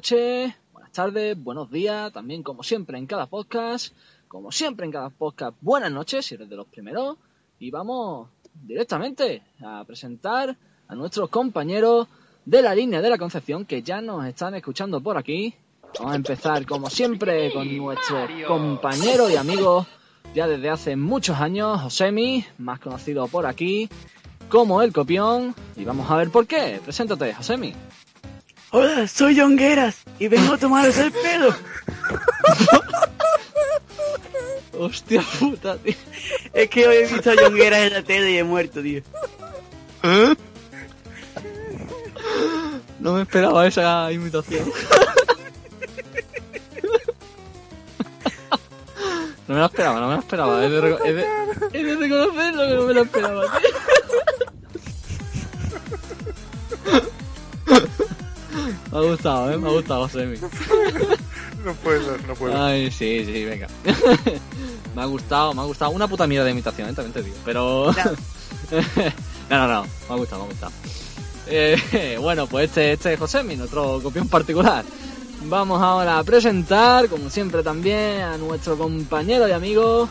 noches, buenas tardes, buenos días, también como siempre en cada podcast, como siempre en cada podcast, buenas noches si eres de los primeros, y vamos directamente a presentar a nuestros compañeros de la línea de la Concepción que ya nos están escuchando por aquí. Vamos a empezar como siempre con nuestro compañero y amigo ya desde hace muchos años, Josemi, más conocido por aquí como el copión, y vamos a ver por qué. Preséntate, Josemi. Hola, soy Jongueras y vengo a tomaros el pelo. Hostia puta, tío. Es que hoy he visto a Jongueras en la tele y he muerto, tío. No me esperaba esa imitación. No me lo esperaba, no me lo esperaba. He de, reco- he de- he de reconocerlo que no me lo esperaba, tío. Me ha gustado, ¿eh? Me ha gustado, Semi. No puedo, no puedo. Ay, sí, sí, venga. me ha gustado, me ha gustado. Una puta mierda de imitación, ¿eh? también te digo. Pero... no, no, no. Me ha gustado, me ha gustado. Eh, bueno, pues este, este es Josemi, nuestro copión particular. Vamos ahora a presentar, como siempre también, a nuestro compañero y amigo,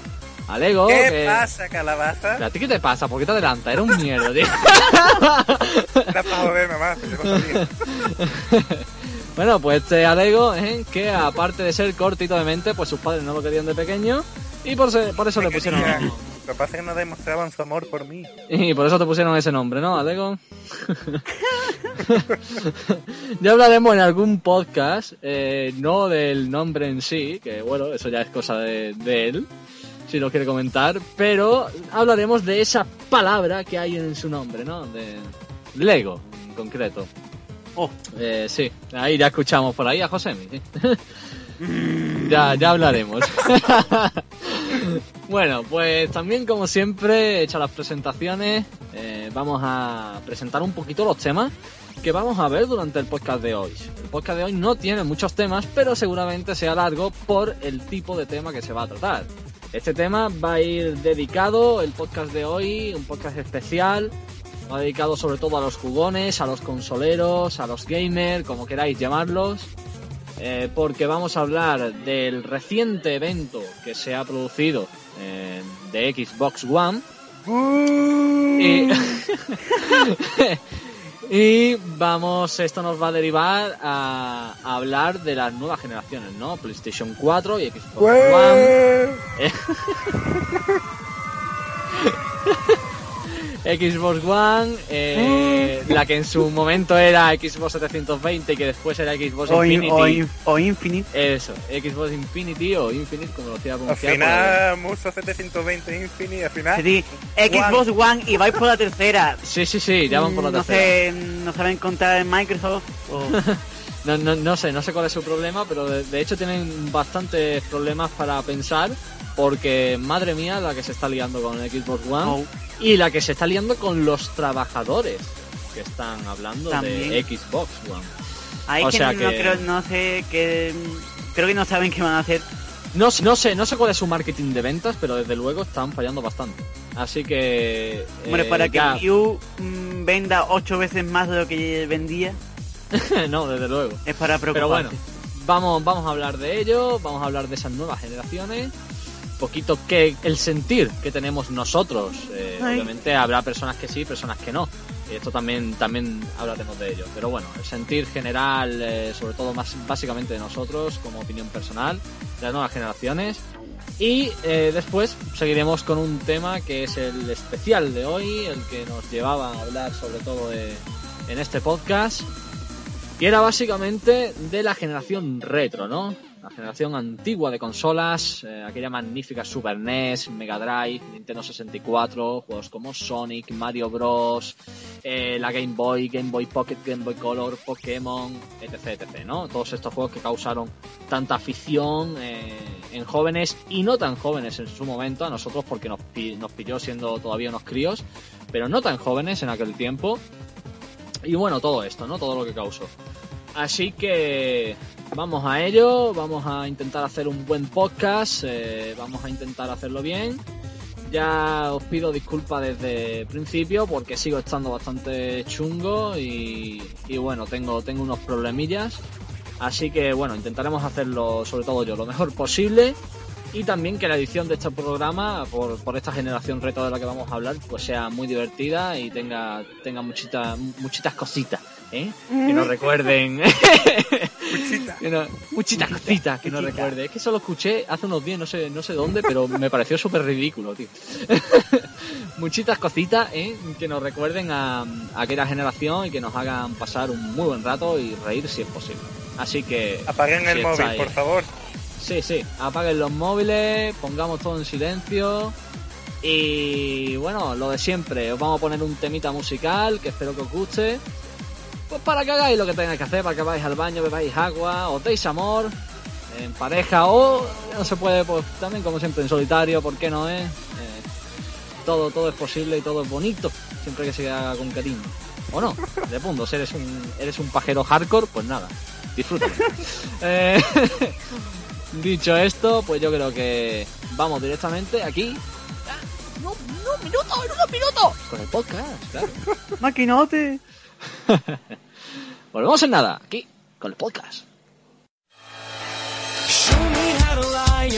Alego. ¿Qué que... pasa, calabaza? ¿A ti qué te pasa? ¿Por qué te adelantas? Era un mierda, tío. Era para no sabía. Bueno, pues este Alego, ¿eh? que aparte de ser cortito de mente, pues sus padres no lo querían de pequeño y por, se- por eso le pusieron... Lo que pasa es que no demostraban su amor por mí. Y por eso te pusieron ese nombre, ¿no, Alego? ya hablaremos en algún podcast, eh, no del nombre en sí, que bueno, eso ya es cosa de, de él, si lo quiere comentar, pero hablaremos de esa palabra que hay en su nombre, ¿no? De Lego, en concreto. Oh. Eh, sí, ahí ya escuchamos por ahí a Josemi. sí. ya, ya hablaremos. bueno, pues también como siempre, hechas las presentaciones, eh, vamos a presentar un poquito los temas que vamos a ver durante el podcast de hoy. El podcast de hoy no tiene muchos temas, pero seguramente sea largo por el tipo de tema que se va a tratar. Este tema va a ir dedicado, el podcast de hoy, un podcast especial, va dedicado sobre todo a los jugones, a los consoleros, a los gamers, como queráis llamarlos, eh, porque vamos a hablar del reciente evento que se ha producido eh, de Xbox One. Y, y vamos, esto nos va a derivar a, a hablar de las nuevas generaciones, ¿no? PlayStation 4 y Xbox One. Xbox One, eh, la que en su momento era Xbox 720 y que después era Xbox O, in- Infinity. o in- o Infinite. Eso, Xbox Infinity o Infinite, como lo Al pronunciar. final, Muso 720 Infinity, al final. Sí, Xbox One y vais por la tercera. porque- Sí, sí, sí, ya van por la Mm, no tercera. sé, no saben contar en Microsoft. o- No, no, no sé, no sé cuál es su problema, pero de, de hecho tienen bastantes problemas para pensar, porque madre mía la que se está liando con el Xbox One o- y la que se está liando con los trabajadores que están hablando de. Xbox One. Ahí O que sea no que- creo, no sé que creo que no saben qué van a hacer. No, sé- no sé, no sé cuál es su marketing de ventas, pero desde luego están fallando bastante. Así que. Hombre, eh, para que ya- Wii U mm, venda ocho veces más de lo que vendía, no, desde luego. es para Pero preocuparse. bueno, vamos, vamos a hablar de ello, vamos a hablar de esas nuevas generaciones. Poquito que el sentir que tenemos nosotros. eh, obviamente habrá personas que sí, personas que no. Esto también, también hablaremos de ello. Pero bueno, el sentir general, eh, sobre todo más básicamente de nosotros, como opinión personal, de las nuevas generaciones. Y eh, después seguiremos con un tema que es el especial de hoy, el que nos llevaba a hablar sobre todo de, en este podcast. Y era básicamente de la generación retro, ¿no? La generación antigua de consolas, eh, aquella magnífica Super NES, Mega Drive, Nintendo 64, juegos como Sonic, Mario Bros, eh, la Game Boy, Game Boy Pocket, Game Boy Color, Pokémon, etc, etc, ¿no? Todos estos juegos que causaron tanta afición eh, en jóvenes y no tan jóvenes en su momento, a nosotros porque nos, nos pilló siendo todavía unos críos, pero no tan jóvenes en aquel tiempo. Y bueno, todo esto, ¿no? Todo lo que causó. Así que vamos a ello, vamos a intentar hacer un buen podcast, eh, vamos a intentar hacerlo bien. Ya os pido disculpas desde el principio porque sigo estando bastante chungo y, y bueno, tengo, tengo unos problemillas. Así que bueno, intentaremos hacerlo, sobre todo yo, lo mejor posible. Y también que la edición de este programa, por, por esta generación reto de la que vamos a hablar, pues sea muy divertida y tenga, tenga muchita, muchitas cositas, ¿eh? Que nos recuerden. Muchita. Que no- muchitas cositas que no Muchita. recuerde. Es que eso lo escuché hace unos días, no sé, no sé dónde, pero me pareció súper ridículo, tío. muchitas cositas ¿eh? que nos recuerden a, a aquella generación y que nos hagan pasar un muy buen rato y reír si es posible. Así que... Apaguen el móvil, por favor. Sí, sí, apaguen los móviles, pongamos todo en silencio. Y bueno, lo de siempre, os vamos a poner un temita musical que espero que os guste. Pues para que hagáis lo que tengáis que hacer, para que vais al baño, bebáis agua, os deis amor en pareja o no se puede, pues también como siempre en solitario, ¿por qué no es? Eh, todo, todo es posible y todo es bonito, siempre que se haga con cariño. O no, de punto, si eres un, eres un pajero hardcore, pues nada, disfrútalo. Eh, Dicho esto, pues yo creo que vamos directamente aquí. Ah, No, no, un minuto, en unos minutos. Con el podcast, claro. Maquinote. Volvemos en nada, aquí, con el podcast. Show me how to lie,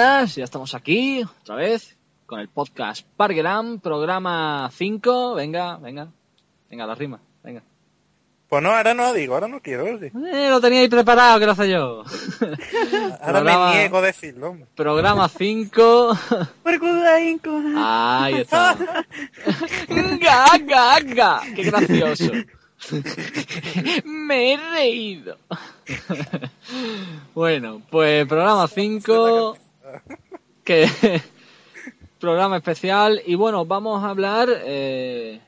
buenas, ya estamos aquí, otra vez, con el podcast Parguelam, programa 5. Venga, venga, venga, la rima, venga. Pues no, ahora no digo, ahora no quiero. Eh, lo teníais preparado, que lo hace yo. Ahora Programa- me niego a decirlo, hombre. Programa 5. Percudainco. Ahí está. ¡Ga, ga, ga! ¡Qué gracioso! Me he reído. Bueno, pues programa 5. Que. Programa especial. Y bueno, vamos a hablar eh,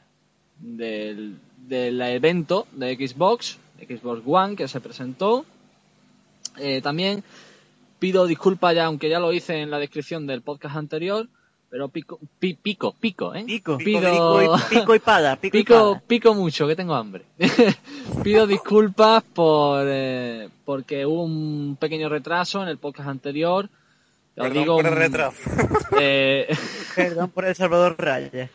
del, del evento de Xbox Xbox One que se presentó. Eh, también pido disculpas ya, aunque ya lo hice en la descripción del podcast anterior, pero pico, pi- pico, pico, ¿eh? Pico. Pido- Pico y, pico y pada. Pico, y Pico, pada. pico mucho, que tengo hambre. Pido disculpas por eh, porque hubo un pequeño retraso en el podcast anterior. Os Perdón digo, por el un- retraso. eh, Perdón por el Salvador Raya.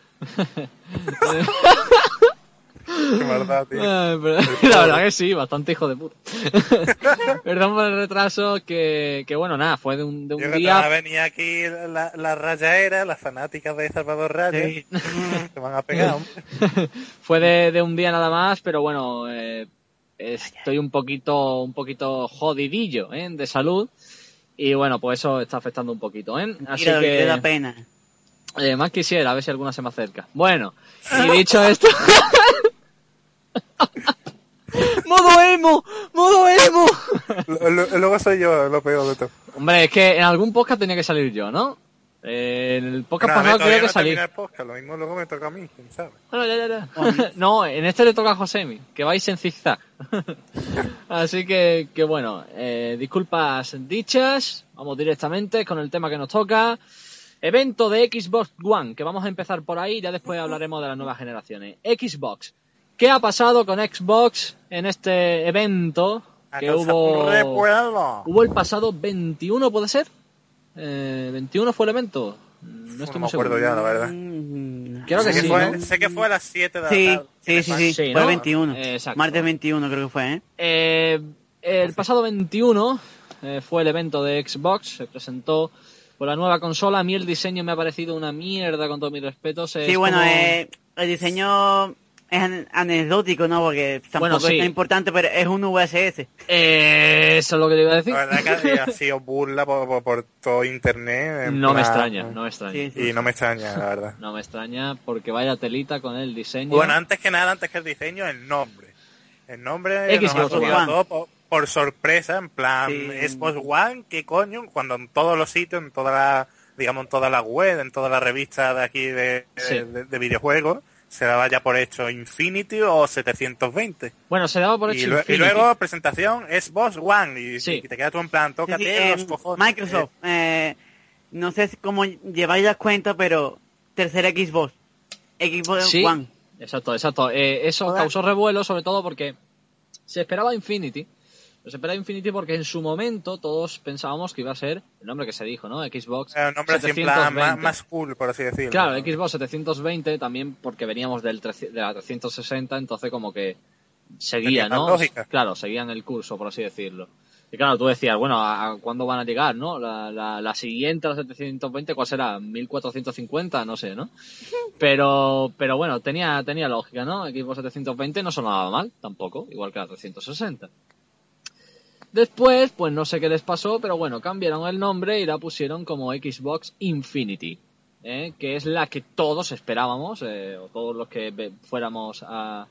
Qué maldad, tío. Ay, pero- la verdad que sí, bastante hijo de puta. Perdón por el retraso, que, que bueno, nada, fue de un, de un día. venía aquí la, la rayaera, las fanáticas de Salvador Raya, Sí. se van a pegar. hombre. Fue de, de un día nada más, pero bueno, eh, estoy un poquito, un poquito jodidillo ¿eh? de salud. Y bueno, pues eso está afectando un poquito, ¿eh? Así Mira, que le da pena. eh, más quisiera, a ver si alguna se me acerca. Bueno, y dicho esto... ¡Modo emo! ¡Modo emo! Luego soy yo lo peor de todo. Hombre, es que en algún podcast tenía que salir yo, ¿no? En el podcast pasado que no el podcast, lo mismo luego me toca a mí, quién sabe. Bueno, ya, ya, ya. no, en este le toca a Josemi, que vais en zigzag. Así que, que bueno, eh, disculpas dichas, vamos directamente con el tema que nos toca. Evento de Xbox One, que vamos a empezar por ahí, ya después hablaremos de las nuevas generaciones. Xbox. ¿Qué ha pasado con Xbox en este evento que hubo, hubo el pasado 21, puede ser? Eh, 21 fue el evento. No estoy No muy me acuerdo seguro. ya, la verdad. Mm, Creo que sé, sí, que fue, ¿no? sé que fue a las 7 de la Sí, tarde. sí, sí, sí. Sí, Fue ¿no? 21. Eh, exacto. Martes 21 creo que fue, ¿eh? Eh, el pasado 21 eh, fue el evento de Xbox, se presentó con la nueva consola. A mí el diseño me ha parecido una mierda, con todos mis respetos. Sí, Es bueno, como- eh, el diseño es an- anecdótico, ¿no? Porque tampoco Bueno, sí. es tan importante, pero es un VSS. Eh, eso es lo que le iba a decir. La verdad que ha sido burla por, por, por todo internet. No me extraña, no me extraña. Sí, sí. Y no me extraña, la verdad. No me extraña porque vaya telita con el diseño. Bueno, antes que nada, antes que el diseño, el nombre. El nombre nos ha por, por sorpresa, en plan, Sí. Xbox One, ¿qué coño? Cuando en todos los sitios, en toda la, digamos, en toda la web, en todas las revistas de aquí de, Sí. de, de videojuegos, se daba ya por hecho Infinity o 720. Bueno, se daba por Y, hecho y Infinity. luego presentación Xbox One y, Sí. y te quedas tú en plan, tócate sí, eh, los cojones. Microsoft, eh, no sé cómo lleváis las cuentas, pero tercera Xbox. Xbox Sí. One. Exacto, exacto. Eh, eso causó revuelo, sobre todo porque se esperaba Infinity. Se esperaba Infinity porque en su momento todos pensábamos que iba a ser el nombre que se dijo, ¿no? Xbox un nombre así en plan más, 720. más cool, por así decirlo. Claro, Xbox 720 también porque veníamos del de la 360, entonces como que seguía, ¿no? lógica. Claro, seguían el curso, por así decirlo. Y claro, tú decías, bueno, ¿a, a cuándo van a llegar, no? La, la, la siguiente, la 720, ¿cuál será? ¿1450? No sé, ¿no? Pero, pero bueno, tenía, tenía lógica, ¿no? Xbox 720 no sonaba mal, tampoco, igual que la 360. Después, pues no sé qué les pasó, pero bueno, cambiaron el nombre y la pusieron como Xbox Infinity, ¿eh? que es la que todos esperábamos, eh, o todos los que fuéramos a-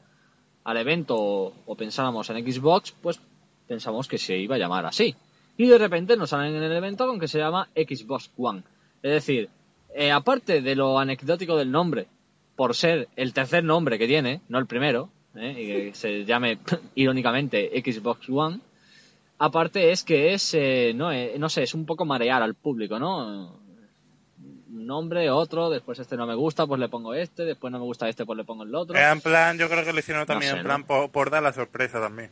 al evento o, pensáramos en Xbox, pues pensamos que se iba a llamar así. Y de repente nos salen en el evento con que se llama Xbox One. Es decir, eh, aparte de lo anecdótico del nombre, por ser el tercer nombre que tiene, no el primero, ¿eh? y que se llame irónicamente Xbox One, aparte es que es, eh, no, eh, no sé, es un poco marear al público, ¿no? Un nombre, otro, después este no me gusta, pues le pongo este, después no me gusta este, pues le pongo el otro. En plan, yo creo que lo hicieron también sé, en ¿no? plan por, por dar la sorpresa también.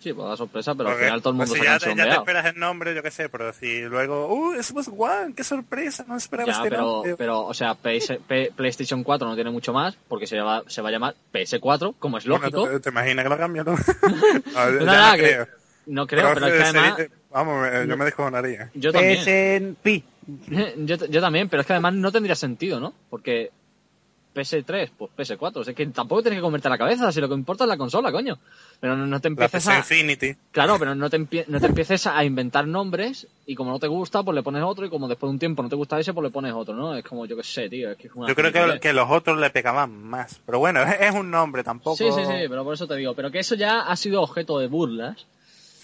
Sí, pues da sorpresa, pero Porque, al final todo el mundo pues, se si ha ya, te, ya te esperas el nombre, yo qué sé, pero si luego, uh, Xbox One, qué sorpresa, no esperaba Ya, este pero, nombre. pero, o sea, PS P- PlayStation 4 no tiene mucho más, porque se va, se va a llamar PS4, como es Bueno, lógico. ¿te, te imaginas que lo cambian, no? No, No, nada, no que-. No creo, pero es que sería- además... Vamos, me- yo me descojonaría. Yo también. PSP. yo, yo también, pero es que además no tendría sentido, ¿no? Porque PS3, pues PS4. Es que tampoco tienes que comerte la cabeza, si lo que importa es la consola, coño. Pero no, no te La empieces PC a... Infinity. Claro, pero no te, empie- no te empieces a inventar nombres y como no te gusta, pues le pones otro y como después de un tiempo no te gusta ese, pues le pones otro, ¿no? Es como, yo qué sé, tío. Es que es una Yo creo que, que los otros le pegaban más. Pero bueno, es, es un nombre tampoco. Sí, sí, sí, pero por eso te digo. Pero que eso ya ha sido objeto de burlas.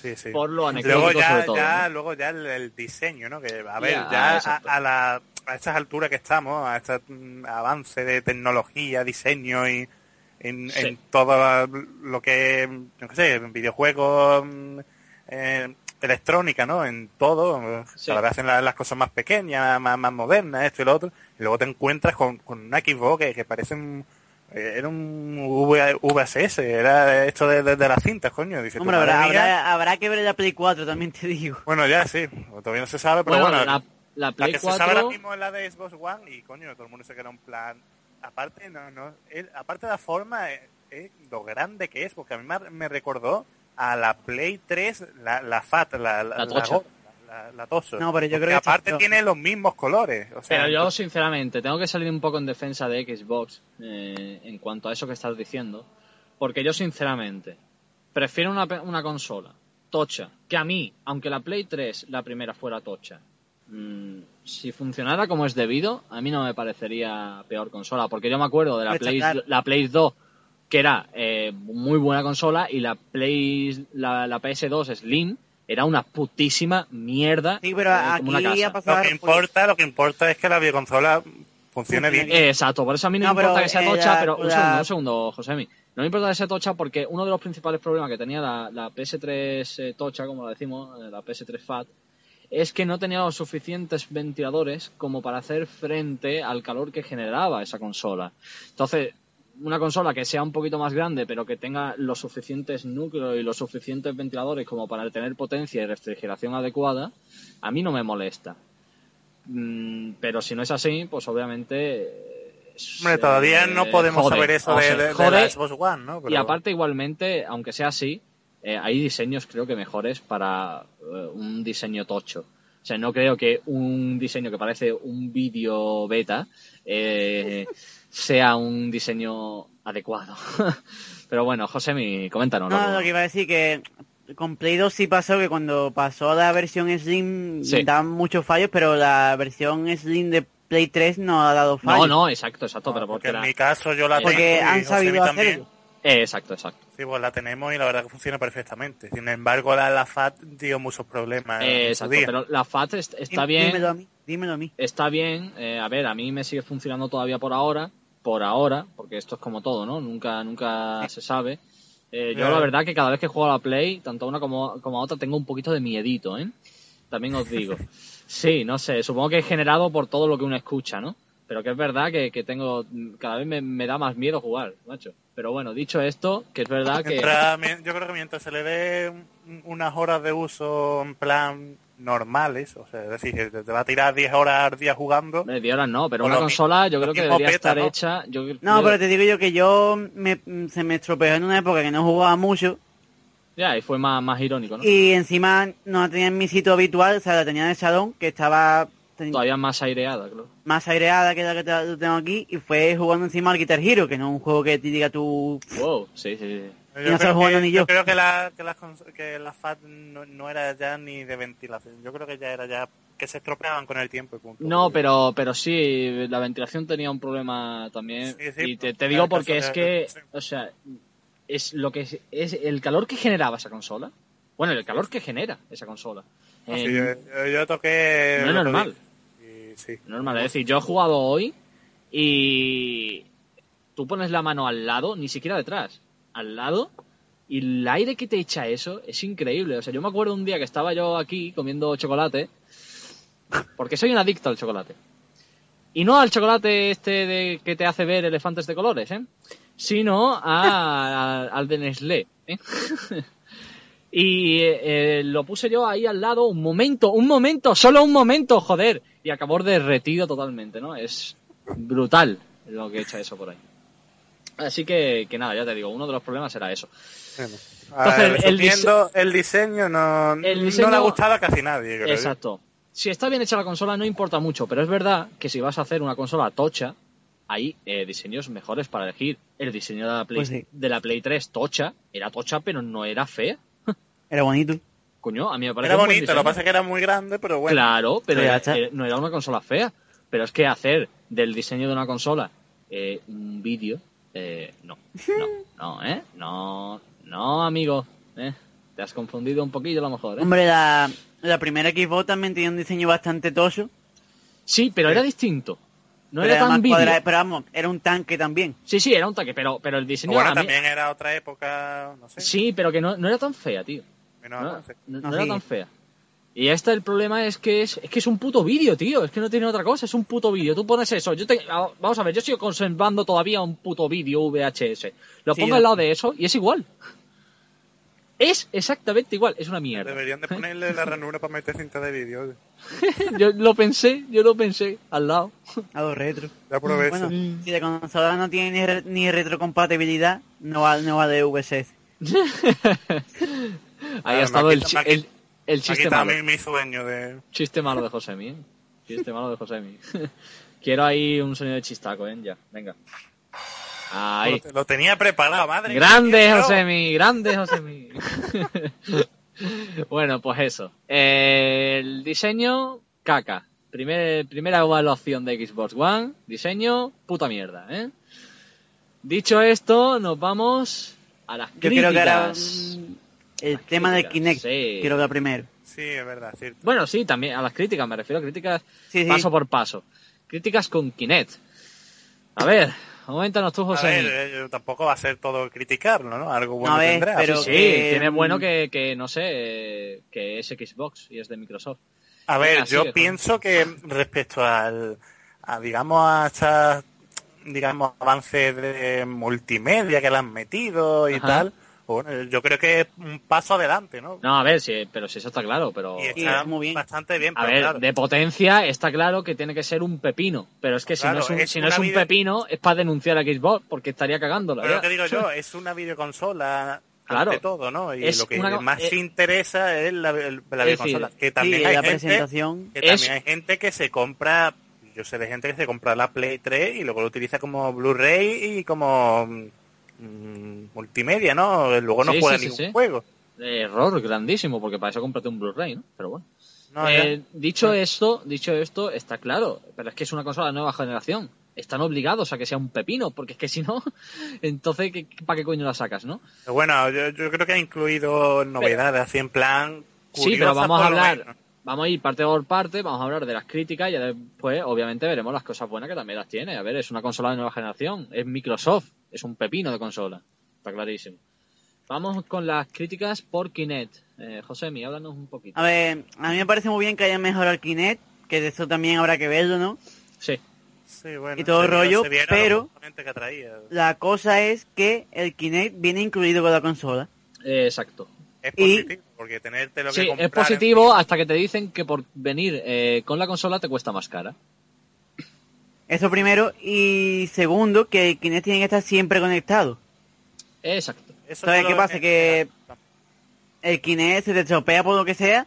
Sí, sí. Por lo anecdótico luego ya, sobre todo, ya, ¿no? luego ya el, el diseño, ¿no? Que, a ver, Ya, ya a, a la, a estas alturas que estamos, a este mm, avance de tecnología, diseño y, en, Sí. en todo lo que, qué sé, videojuegos, mm, eh, electrónica, ¿no? En todo, Sí. cada vez hacen la- las cosas más pequeñas, más, más modernas, esto y lo otro, y luego te encuentras con, con una Xbox que, que parece un, era un V- VHS, era esto de, de, de las cintas, coño. Dice, Hombre, habrá, habrá, habrá que ver la Play 4, también te digo. Bueno, ya sí, todavía no se sabe, pero Bueno, bueno, la, la la Play que se sabe ahora 4... mismo es la de Xbox One y coño, todo el mundo se queda en plan. Aparte, no, no, aparte de la forma, lo grande que es, porque a mí me, me recordó a la Play 3, la, la FAT, la, la, La tocha. La, la. No, pero yo Porque creo que aparte tiene los mismos colores. O sea, Pero yo, sinceramente, tengo que salir un poco en defensa de Xbox eh, en cuanto a eso que estás diciendo. Porque yo, sinceramente, prefiero una, pe- una consola tocha que a mí, aunque la Play 3, la primera, fuera tocha. mm, si funcionara como es debido, a mí no me parecería peor consola. Porque yo me acuerdo de la Play, la Play 2, que era eh, muy buena consola, y la Play la, la PS2 Slim era una putísima mierda. Sí, pero eh, aquí casa. ha pasado... lo que importa, lo que importa es que la videoconsola funcione bien. Eh, exacto, por eso a mí no, No, me importa que sea eh, tocha, la- pero un segundo, un segundo, Josemi. No me importa que sea tocha porque uno de los principales problemas que tenía la, la PS3 eh, tocha, como la decimos, la PS3 FAT, es que no tenía los suficientes ventiladores como para hacer frente al calor que generaba esa consola. Entonces, una consola que sea un poquito más grande, pero que tenga los suficientes núcleos y los suficientes ventiladores como para tener potencia y refrigeración adecuada, a mí no me molesta. Mm, pero si no es así, pues obviamente. eh, Hombre, todavía no podemos jode, saber eso o de, sea, de- de jode, la Xbox One, ¿no? Y Pero- aparte, igualmente, aunque sea así, eh, hay diseños creo que mejores para eh, un diseño tocho. O sea, no creo que un diseño que parece un vídeo beta eh, sea un diseño adecuado. Pero bueno, Josemi, coméntanos. No, lo que iba a decir que con Play 2 sí pasó que cuando pasó a la versión Slim Sí. daban muchos fallos, pero la versión Slim de Play 3 no ha dado No, fallos. no, exacto, exacto, pero porque porque en mi caso yo la tengo Porque y han Josemi sabido también. hacerlo. Eh, exacto, exacto. Sí, pues la tenemos y la verdad que funciona perfectamente. Sin embargo, la, la FAT dio muchos problemas. Eh, exacto, pero la FAT est- está bien. Dímelo a mí, dímelo a mí. está bien. eh, a ver, a mí me sigue funcionando todavía por ahora, por ahora, porque esto es como todo, ¿no? Nunca, nunca se sabe. Eh, yo Ya. la verdad que cada vez que juego a la Play, tanto a una como, como a otra, tengo un poquito de miedito, ¿eh? También os digo. Sí, no sé, supongo que es generado por todo lo que uno escucha, ¿no? Pero que es verdad que, que tengo, cada vez me, me da más miedo jugar, macho. Pero bueno, dicho esto, que es verdad que... Yo creo que mientras se le dé un- unas horas de uso en plan normales, o sea, es decir, que te va a tirar 10 horas al día jugando, Hombre, de horas no, pero una consola yo creo que debería peta, estar ¿no? hecha... Yo, No, yo- pero te digo yo que yo me, se me estropeó en una época que no jugaba mucho Ya, y fue más, más irónico, ¿no? y encima no la tenía en mi sitio habitual, o sea, la tenía en el salón, que estaba ten- Todavía más aireada, claro. más aireada que la que te- tengo aquí, y fue jugando encima al Guitar Hero, que no es un juego que te diga tú... Wow, sí, sí, sí. Yo Y no creo que- ni yo. creo que la, que la, que la FAT no, no era ya ni de ventilación. Yo creo que ya era ya que se estropeaban con el tiempo. y punto. No, pero, pero sí, la ventilación tenía un problema también. Sí, sí, y te, pues, te digo porque es que, sí. o sea, es lo que es, es el calor que generaba esa consola. Bueno, el calor que genera esa consola. No, sí, Eh, yo, toqué... no es normal. y normal, es decir, yo he jugado hoy y tú pones la mano al lado, ni siquiera detrás, al lado, y el aire que te echa eso es increíble. O sea, yo me acuerdo un día que estaba yo aquí comiendo chocolate, porque soy un adicto al chocolate. Y no al chocolate este de que te hace ver elefantes de colores, ¿eh? Sino a- al de Nestlé, ¿eh? Y eh, lo puse yo ahí al lado un momento, un momento, solo un momento, joder. Y acabó derretido totalmente, ¿no? Es brutal lo que echa eso por ahí. Así que, que nada, ya te digo, uno de los problemas era eso. Bueno, Entonces, el- ver, el diseño no, el no diseño- le ha gustado a casi nadie. creo yo. Exacto. Si está bien hecha la consola no importa mucho, pero es verdad que si vas a hacer una consola tocha, hay eh, diseños mejores para elegir. El diseño de la, Play, Pues sí. de la Play 3 tocha era tocha, pero no era fea. Era bonito. Coño, a mí me parece Era bonito, lo que pasa es que era muy grande, pero bueno. Claro, pero era- era- no era una consola fea. Pero es que hacer del diseño de una consola eh, un vídeo, eh, no, no, no, ¿eh? No, no, amigo, ¿eh? Te has confundido un poquillo a lo mejor, ¿eh? Hombre, la, la primera Xbox también tenía un diseño bastante toso. Sí, pero era distinto. no pero era tan cuadrado, pero vamos, era un tanque también. Sí, sí, era un tanque, pero, pero el diseño bueno, mí- también era otra época, no sé. Sí, pero que no, no era tan fea, tío. No, no- No, no era tan fea. Y este el problema es que es, es que es un puto vídeo, tío. Es que no tiene otra cosa, es un puto vídeo. Tú pones eso. Yo te, vamos a ver, yo sigo conservando todavía un puto vídeo VHS. Lo Sí, pongo al lado de eso y es igual. Es exactamente igual, es una mierda. Deberían de ponerle la ranura para meter cinta de vídeo. yo lo pensé, yo lo pensé al lado. A los retro. Ya aprovecho. Bueno, si la consola no tiene ni, re- ni retrocompatibilidad, no va, no va de VSS. Ahí Ah, ha estado el, el, el chiste malo. mi, mi sueño de... Chiste malo de Josemi, ¿eh? Chiste malo de Josemi. Quiero ahí un sonido de chistaco, ¿eh? Ya, venga. Ahí. Lo, lo tenía preparado, madre. Grande, mía, Josemi, grande, Josemi. bueno, pues eso. Eh, el diseño, caca. Primer, primera evaluación de Xbox One. Diseño, puta mierda, ¿eh? Dicho esto, nos vamos a las Yo críticas. creo que ahora el tema del críticas, Kinect, sí. quiero que primero. Sí, es verdad, cierto. Bueno, sí, también a las críticas, me refiero a críticas Sí, sí. paso por paso. Críticas con Kinect. A ver, coméntanos tú, A José. ver, eh, tampoco va a ser todo criticarlo, ¿no? Algo bueno A ver, tendrá. pero- sí, que, tiene mm, bueno que, que, no sé, que es Xbox y es de Microsoft. A ver, Venga, yo sigue, pienso que respecto al, a, digamos, a estas, digamos, avances de multimedia que le han metido y Ajá. tal, bueno, yo creo que es un paso adelante, ¿no? No, a ver, sí, pero si eso está claro, pero... y Sí, está muy bien. bastante bien, A pero ver, claro. de potencia está claro que tiene que ser un pepino, pero es que si Claro, no es un, es si no es un video- pepino es para denunciar a Xbox porque estaría cagándola. Pero lo que digo yo, es una videoconsola Claro. ante todo, ¿no? Y Es lo que una- más eh, interesa es la, la videoconsola. Que también sí, hay la gente, presentación. que Es- también hay gente que se compra, yo sé de gente que se compra la Play 3 y luego lo utiliza como Blu-ray y como mm, multimedia, ¿no? Luego no Sí, juega sí, ningún sí. juego. Error grandísimo, porque para eso cómprate un Blu-ray, ¿no? Pero bueno. No, Eh, dicho esto, dicho esto, está claro, pero es que es una consola de nueva generación. Están obligados a que sea un pepino, porque es que si no, entonces ¿qué- ¿para qué coño la sacas, no? Pero bueno, yo, yo creo que ha incluido novedades así en plan sí, pero vamos a hablar, vamos a ir parte por parte, vamos a hablar de las críticas y después, obviamente, veremos las cosas buenas que también las tiene. A ver, es una consola de nueva generación, es Microsoft, es un pepino de consola, está clarísimo. Vamos con las críticas por Kinect. Eh, Josemi, háblanos un poquito. A ver, a mí me parece muy bien que hayan mejorado el Kinect, que de eso también habrá que verlo, ¿no? Sí, Sí, bueno, y todo se rollo, se pero- que. La cosa es que el Kinect viene incluido con la consola. eh, exacto. Es y- positivo, porque tenerte lo que Sí, comprar es positivo hasta que te dicen que por venir eh, con la consola te cuesta más cara. Eso primero. Y segundo, que el Kinect tiene que estar siempre conectado. Exacto. Eso ¿Sabes qué pasa? Que el Kinect se te estropea por lo que sea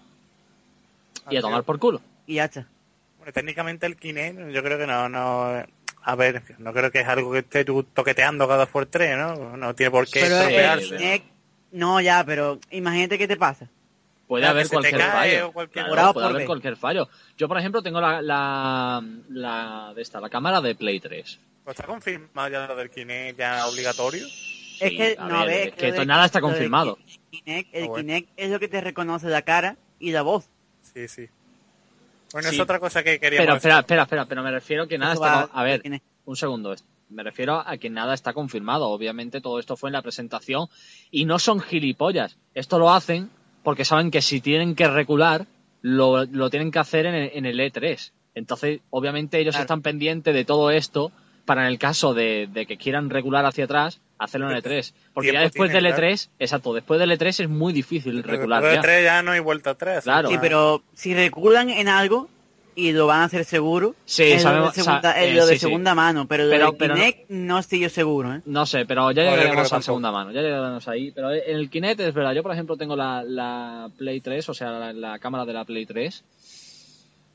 Y a tomar por culo. y ya está. Bueno, técnicamente el Kinect, yo creo que no, no, a ver, no creo que es algo que esté tú toqueteando cada por tres, ¿no? No tiene por qué Pero el estropearse. Kinect... No, ya, pero imagínate qué te pasa. Puede que haber cualquier cae fallo. cualquier- Claro, puede haber cualquier fallo. Yo, por ejemplo, tengo la, la, la de esta, la cámara de Play 3. Pues está confirmado ya lo del Kinect ya obligatorio. es que, a no, ver, es que de- nada está confirmado. Kinect, el Ah, bueno. Kinect es lo que te reconoce la cara y la voz. Sí, sí. Bueno, Sí. es otra cosa que queríamos Pero espera, espera, espera, pero me refiero a que nada Eso está... A ver, un segundo. Me refiero a que nada está confirmado. Obviamente todo esto fue en la presentación y no son gilipollas. Esto lo hacen porque saben que si tienen que recular, lo, lo tienen que hacer en el, en el E3. Entonces, obviamente ellos Claro. están pendientes de todo esto para en el caso de, de que quieran regular hacia atrás, hacerlo en el E3. Porque ya después del claro. E3, exacto, después del E3 es muy difícil Pero regular después de ya. tres ya no hay vuelta atrás. Claro. Sí, pero si reculan en algo y lo van a hacer seguro, Sí, es lo sabemos- de segunda, sa- eh, lo de sí, sí. segunda mano, pero, Pero- no- Kinect no estoy yo seguro, ¿eh? No sé, pero ya No, llegaremos que a segunda mano, ya llegaremos ahí. Pero en el Kinect es verdad, yo por ejemplo tengo la, la Play 3, o sea, la, la cámara de la Play 3,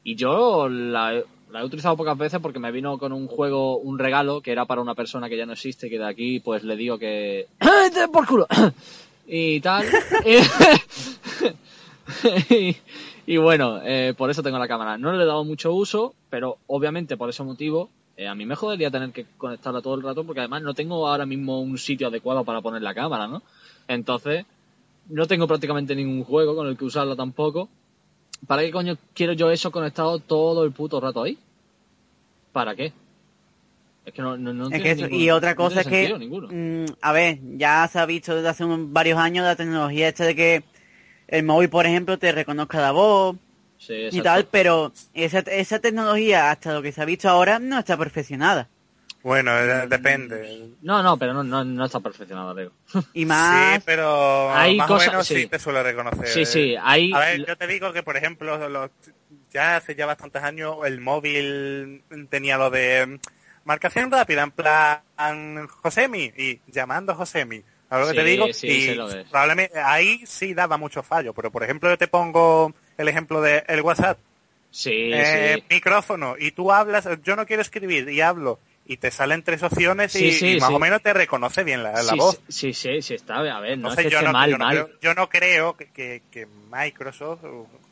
y yo la, he- la he utilizado pocas veces porque me vino con un juego, un regalo que era para una persona que ya no existe, que de aquí pues le digo que... ¡Ah, ¡Por culo! y tal. y, y bueno, eh, por eso tengo la cámara. No le he dado mucho uso, pero obviamente por ese motivo eh, a mí me jodería tener que conectarla todo el rato porque además no tengo ahora mismo un sitio adecuado para poner la cámara, ¿no? Entonces, no tengo prácticamente ningún juego con el que usarla tampoco. ¿Para qué coño quiero yo eso conectado todo el puto rato ahí? ¿Para qué? Es que no, no, no Es tiene que eso- ningún- y otra no cosa es tiene que, sentido mm, a ver, ya se ha visto desde hace un- varios años la tecnología esta de que el móvil, por ejemplo, te reconozca la voz Sí, y tal, pero esa, esa tecnología, hasta lo que se ha visto ahora, no está perfeccionada. Bueno, eh, depende. No, no, pero no, no, no está perfeccionado, Lego. Y más, Sí, pero Hay más cosas- o menos sí. sí. te suele reconocer. Sí, sí, hay... A ver, yo te digo que, por ejemplo, los- ya hace ya bastantes años el móvil tenía lo de mm, marcación rápida, en plan Josemi, y llamando a Josemi. ¿Sabes lo que Sí, te digo? sí, y sé lo probablemente ahí sí daba mucho fallo, pero por ejemplo yo te pongo el ejemplo de el WhatsApp, Sí, eh, sí. micrófono, y tú hablas, yo no quiero escribir, y hablo, y te salen tres opciones y, sí, y más sí. o menos te reconoce bien la, voz. Sí, sí, sí, está, a ver, no es que yo, esté no, mal, yo, no mal. creo, yo no creo que, que- que Microsoft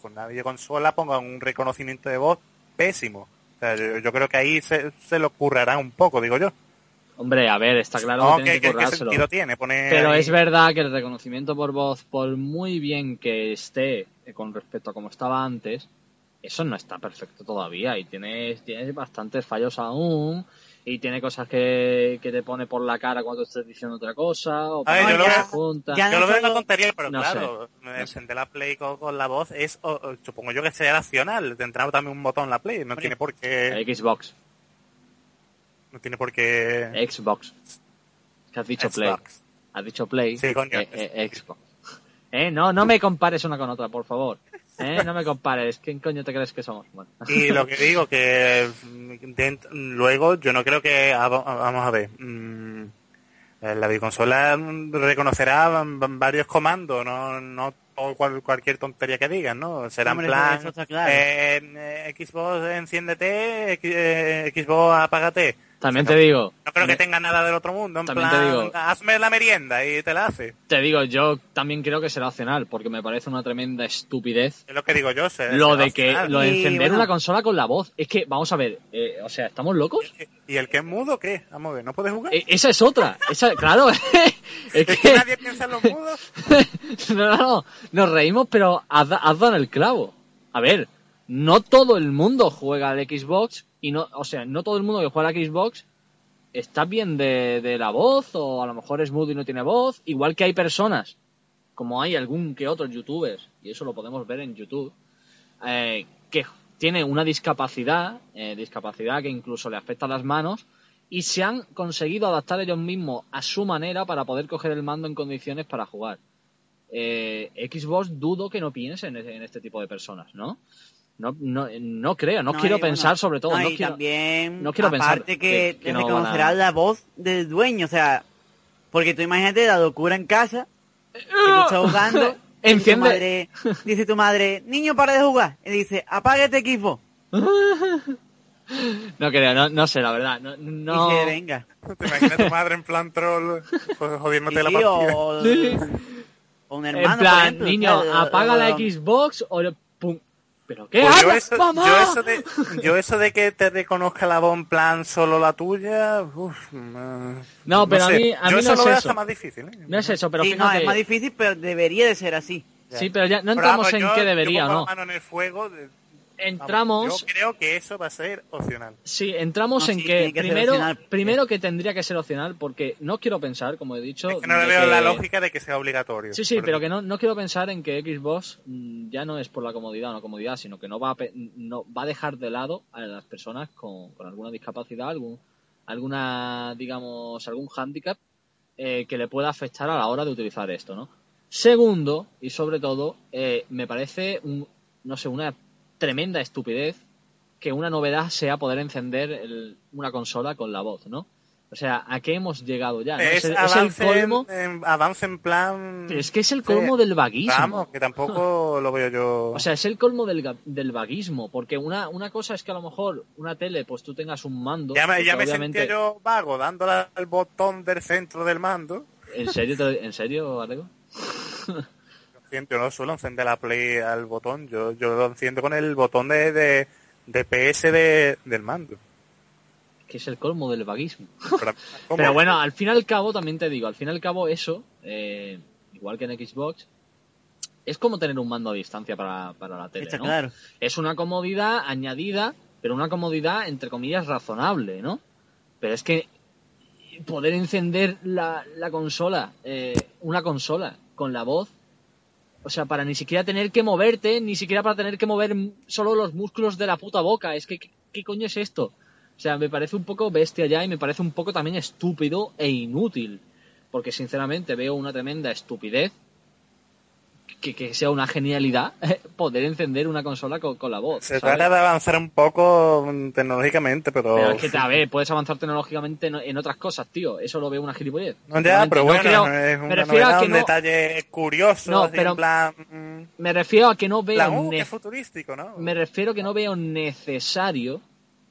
con la videoconsola ponga un reconocimiento de voz pésimo. O sea, yo, yo creo que ahí se, se lo currará un poco, digo yo. Hombre, a ver, está claro No, que tienen ¿qué, que currárselo. sentido tiene poner Pero ahí- es verdad que el reconocimiento por voz, por muy bien que esté eh, con respecto a como estaba antes, eso no está perfecto todavía y tiene, tiene bastantes fallos aún y tiene cosas que, que te pone por la cara cuando estés diciendo otra cosa o A ver, yo lo que veo- Yo lo veo solo- una tontería, pero No claro, encender la Play con, con la voz es, o- o supongo yo que sea racional. Tendrá también un botón la Play, no tiene por qué, Xbox, no tiene por qué Xbox. Que has dicho Play. Has dicho Play. Sí, coño. eh, eh, Xbox. Eh, no, no me compares una con otra, por favor. Eh, no me compares. ¿Quién coño te crees que somos? Bueno. Y lo que digo que mm, luego yo no creo que ah, va- vamos a ver mm, eh, la videoconsola mm, reconocerá varios comandos no no todo cual- cualquier tontería que digan no será en plan eso está claro. eh, eh, Xbox enciéndete eh, Xbox apágate También te digo. no creo que tenga nada del otro mundo en También plan te digo- hazme la merienda y te la hace Te digo, yo también creo que será opcional, porque me parece una tremenda estupidez es lo que digo yo se- lo de que lo de encender bueno. una consola con la voz. Es que, vamos a ver, eh, o sea, ¿estamos locos? y el que es mudo qué vamos a ver no puede jugar Eh, esa es otra. Esa, claro, es es que que nadie piensa en los mudos no, no, no, nos reímos, pero has, has dado en el clavo. A ver, no todo el mundo juega al Xbox y no, o sea, no todo el mundo que juega al Xbox está bien de, de la voz o a lo mejor es mudo y no tiene voz. Igual que hay personas, como hay algún que otros youtubers, y eso lo podemos ver en YouTube, eh, que tiene una discapacidad, eh, discapacidad que incluso le afecta a las manos, y se han conseguido adaptar ellos mismos a su manera para poder coger el mando en condiciones para jugar. Eh, Xbox dudo que no piense en, en este tipo de personas, ¿no? No, no, no creo, no, quiero bueno, pensar sobre todo. no, y quiero, también, no quiero pensar aparte que- que, que a- reconocerás la voz del dueño, o sea, porque tú imagínate la locura en casa, que tú estás jugando, y tu Enciende. madre- dice tu madre, niño, para de jugar, y dice, apágate equipo, No creo, no, no sé, la verdad. No, no... y dice, venga. ¿Te imaginas tu madre en plan troll pues, jodiéndote la Sí, partida? o, Sí. o un hermano, en plan, por ejemplo, niño, apaga O- la o- Xbox o... pum. ¿Pero qué Pues yo, haces, eso, mamá? yo, eso de, yo eso de que te reconozca la voz en plan solo la tuya, uf, mm, No, pero a sé. mí- a yo mí eso no lo es veo eso. hasta más difícil. ¿eh? No es eso, pero Sí, no, fíjate... es más difícil, pero debería de ser así. Sí, pero ya no Pero entramos vamos, en yo- qué yo debería o pongo no. la mano en el fuego, vamos, Entramos... yo creo que eso va a ser opcional. Sí, entramos No, en sí, que, primero, primero que tendría que ser opcional porque no quiero pensar, como he dicho, Es que no le veo que- la lógica de que sea obligatorio. Sí, sí, pero que no, no quiero pensar en que Xbox mm, ya no es por la comodidad o no comodidad, sino que no va a, pe- no va a dejar de lado a las personas con, con alguna discapacidad, algún, alguna, digamos, algún hándicap eh, que le pueda afectar a la hora de utilizar esto, ¿no? Segundo, y sobre todo, eh, me parece, un, no sé, una tremenda estupidez que una novedad sea poder encender el- una consola con la voz, ¿no? O sea, ¿a qué hemos llegado ya? no? Es, Es, el- es el avance, colmo... en, en- avance en plan... Es que es el Sí. colmo del vaguismo. Vamos, que tampoco lo veo yo... O sea, es el colmo del, del vaguismo, porque una, una cosa es que a lo mejor una tele, pues tú tengas un mando. ya me, ya me obviamente- sentía yo vago dándole al botón del centro del mando. ¿En serio, te- ¿En serio, Yo no suelo encender la Play al botón, yo, yo lo enciendo con el botón de, de, de PS de, del mando. Que es el colmo del vaguismo. Pero. Pero bueno, al fin y al cabo, también te digo, al fin y al cabo eso, eh, igual que en Xbox, es como tener un mando a distancia para, para la tele, Está ¿no? claro. Es una comodidad añadida, pero una comodidad, entre comillas, razonable, ¿no? Pero es que poder encender la, la consola, eh, una consola, con la voz, o sea, para ni siquiera tener que moverte, ni siquiera para tener que mover solo los músculos de la puta boca. Es que, ¿qué, qué coño es esto? O sea, me parece un poco bestia ya y me parece un poco también estúpido e inútil. Porque sinceramente veo una tremenda estupidez que, que sea una genialidad poder encender una consola con, con la voz. Se ¿sabes? trata de avanzar un poco mm, tecnológicamente, pero... Pero es que, a ver, puedes avanzar tecnológicamente en, en otras cosas, tío. Eso lo veo una gilipollez. No, ya, pero No bueno, creo- es me una refiero a novedad, que un no- detalle curioso, No, así pero- en plan... mm, Me refiero a que no veo plan, uh, ne- futurístico, ¿no? me refiero a que no veo necesario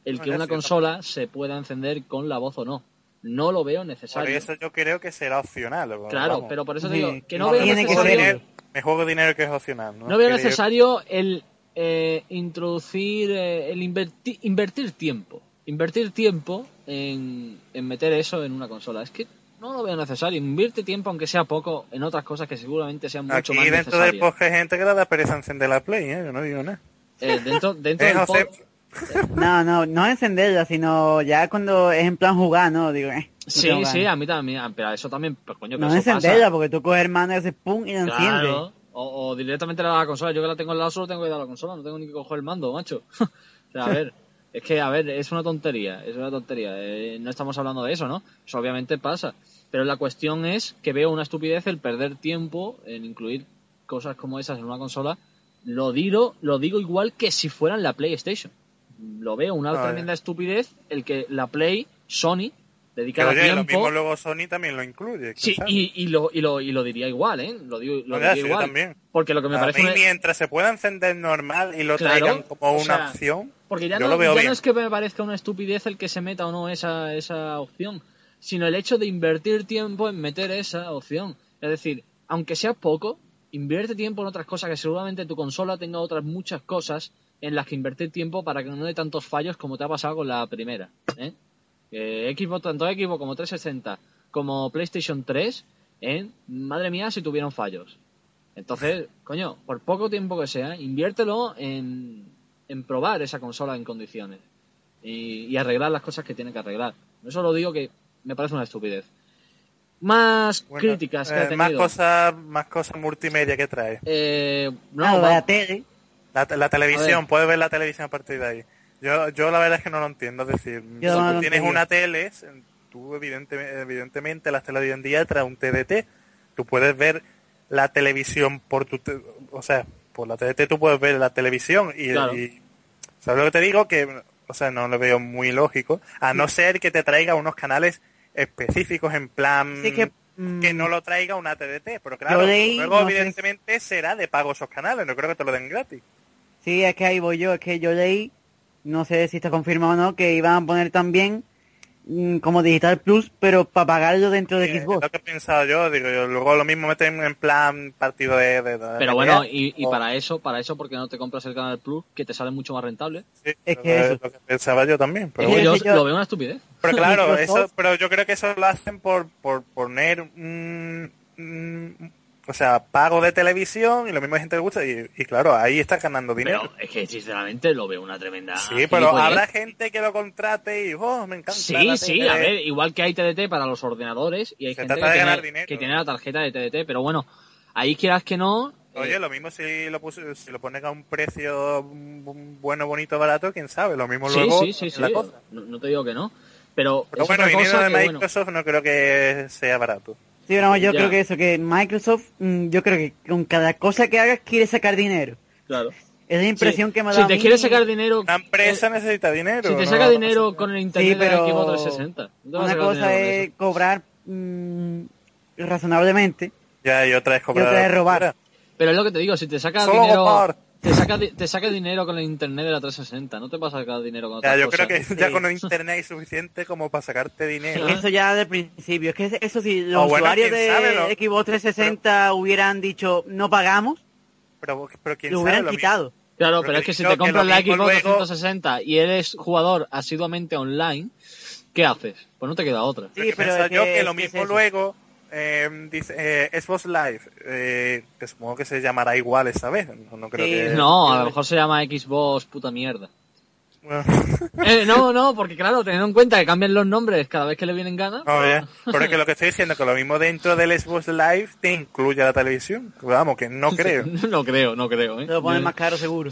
el que una consola se pueda encender con la voz o no. No lo veo Por necesario. eso yo creo que será opcional. Claro, vamos. pero por eso te digo que no no veo tiene que ser- me juego dinero que es opcional. No, no veo necesario el eh, introducir, eh, el inverti- invertir tiempo. Invertir tiempo en, en meter eso en una consola. Es que no lo veo necesario. Invierte tiempo, aunque sea poco, en otras cosas que seguramente sean mucho Aquí más dentro del necesarias. podcast hay gente que le da pereza encender la Play, ¿eh? Yo no digo nada. Eh, dentro dentro Eh, del José, pod- No, no, no encenderla, sino ya cuando es en plan jugar, ¿no? Digo, eh. Sí, sí, a mí también. Pero eso también, pues coño, que No eso encenderla, porque tú coges mano y haces pum y la enciendes. Claro. O, o directamente le das a la consola. Yo que la tengo al lado solo tengo que dar a la consola. No tengo ni que coger el mando, macho. o sea, a ver. Es que, a ver, es una tontería. Es una tontería. Eh, no estamos hablando de eso, ¿no? Eso obviamente pasa. Pero la cuestión es que veo una estupidez el perder tiempo en incluir cosas como esas en una consola. Lo digo, lo digo igual que si fueran la PlayStation. Lo veo una tremenda estupidez el que la Play, Sony, oye, lo mismo luego Sony también lo incluye. Sí, y, y, lo, y, lo, y lo diría igual, ¿eh? Lo, digo, diría igual. también. Porque lo que me A parece... mí, una- mientras se pueda encender normal y lo Claro, traigan como o una sea, opción, Porque ya, yo no, lo veo ya bien. no es que me parezca una estupidez el que se meta o no esa, esa opción, sino el hecho de invertir tiempo en meter esa opción. Es decir, aunque sea poco, invierte tiempo en otras cosas que seguramente tu consola tenga otras muchas cosas en las que invertir tiempo para que no dé tantos fallos como te ha pasado con la primera. ¿eh? Eh, Xbox, tanto Xbox como 360 como PlayStation 3, ¿eh? madre mía si tuvieron fallos. Entonces, coño, por poco tiempo que sea, inviértelo en, en probar esa consola en condiciones y, y arreglar las cosas que tiene que arreglar. Eso lo digo que me parece una estupidez. Más Bueno, críticas que eh, ha más tenido. cosas más cosas multimedia que trae. Eh, no, la tele. La, televisión, ver. puedes ver la televisión a partir de ahí. Yo, yo la verdad es que no lo entiendo. Es decir, Yo si no tú tienes una tele, tú evidentemente, evidentemente las teles de hoy en día traen un TDT. Tú puedes ver la televisión por tu... te- o sea, por la TDT tú puedes ver la televisión y, Claro. y- ¿Sabes lo que te digo? Que, o sea, no lo veo muy lógico. A no ser que te traiga unos canales específicos en plan... Sí, que, mm, que no lo traiga una TDT, pero claro, leí, luego no sé- evidentemente será de pago esos canales, no creo que te lo den gratis. Sí, es que ahí voy yo, es que yo leí, no sé si está confirmado o no, que iban a poner también mm, como Digital Plus, pero para pagarlo dentro de Sí, es Xbox. lo que he pensado yo, digo yo, luego lo mismo meten en plan partido de... de- de Pero bueno, y, y o- para eso, para eso, porque no te compras el Canal Plus, que te sale mucho más rentable? sí, Es lo- que eso. lo que pensaba yo también, pero Es bueno. yo yo- lo veo una estupidez. Pero claro, eso, pero yo creo que eso lo hacen por, por poner un, un- o sea, pago de televisión y lo mismo hay gente que le gusta y, y claro, ahí estás ganando dinero. Pero es que sinceramente lo veo una tremenda. sí, pero habrá gente que lo contrate y, oh, me encanta. Sí, la sí, a ver, igual que hay TDT para los ordenadores y hay Se gente que tiene, que la tarjeta de TDT, pero bueno, ahí quieras que no. Oye, eh, lo mismo si lo, puse, si lo ponen a un precio mm, bueno, bonito, barato, quién sabe, lo mismo sí, luego sí, sí, sí. la cosa. No, no te digo que no. Pero, Pero bueno, viniendo de bueno, Microsoft no creo que sea barato. Sí, pero yo Ya. creo que eso, que Microsoft, mm, yo creo que con cada cosa que hagas quiere sacar dinero. claro. Es la impresión Sí, que me da Si a te mí. quieres sacar dinero. Una empresa eh, necesita dinero. si te ¿no? saca No dinero con el Sí, internet pero de Xbox 360. ¿dónde vas a una cosa es cobrar mm, razonablemente Ya, y otra es cobrar. otra es robar. Pero es lo que te digo, si te saca Solo dinero. Te saca, te saca dinero con el internet de la 360, no te vas a sacar dinero con Ya, otras yo cosas. creo que ya Sí. con el internet hay suficiente como para sacarte dinero. Eso ya de principio. Es que eso sí, los bueno, usuarios de sabe, ¿no? Xbox 360 hubieran dicho no pagamos, Pero, pero quién lo sabe hubieran lo quitado. Claro, Pero pero que es que si te que compras lo la Xbox luego- 360 y eres jugador asiduamente online, ¿qué haces? Pues no te queda otra. Sí, Pero que pero es yo que- que lo es que es mismo eso. luego eh, dice eh, Xbox Live, eh, que supongo que se llamará igual esa vez. No, no creo Sí, que. No, a lo mejor se llama Xbox puta mierda. Bueno, Eh, no, no, porque claro, teniendo en cuenta que cambian los nombres cada vez que le vienen ganas. no, ya. Pero es que lo que estoy diciendo es que lo mismo dentro del Xbox Live te incluye la televisión. Vamos, que no creo. no creo, no creo, ¿eh? Te lo ponen más caro seguro.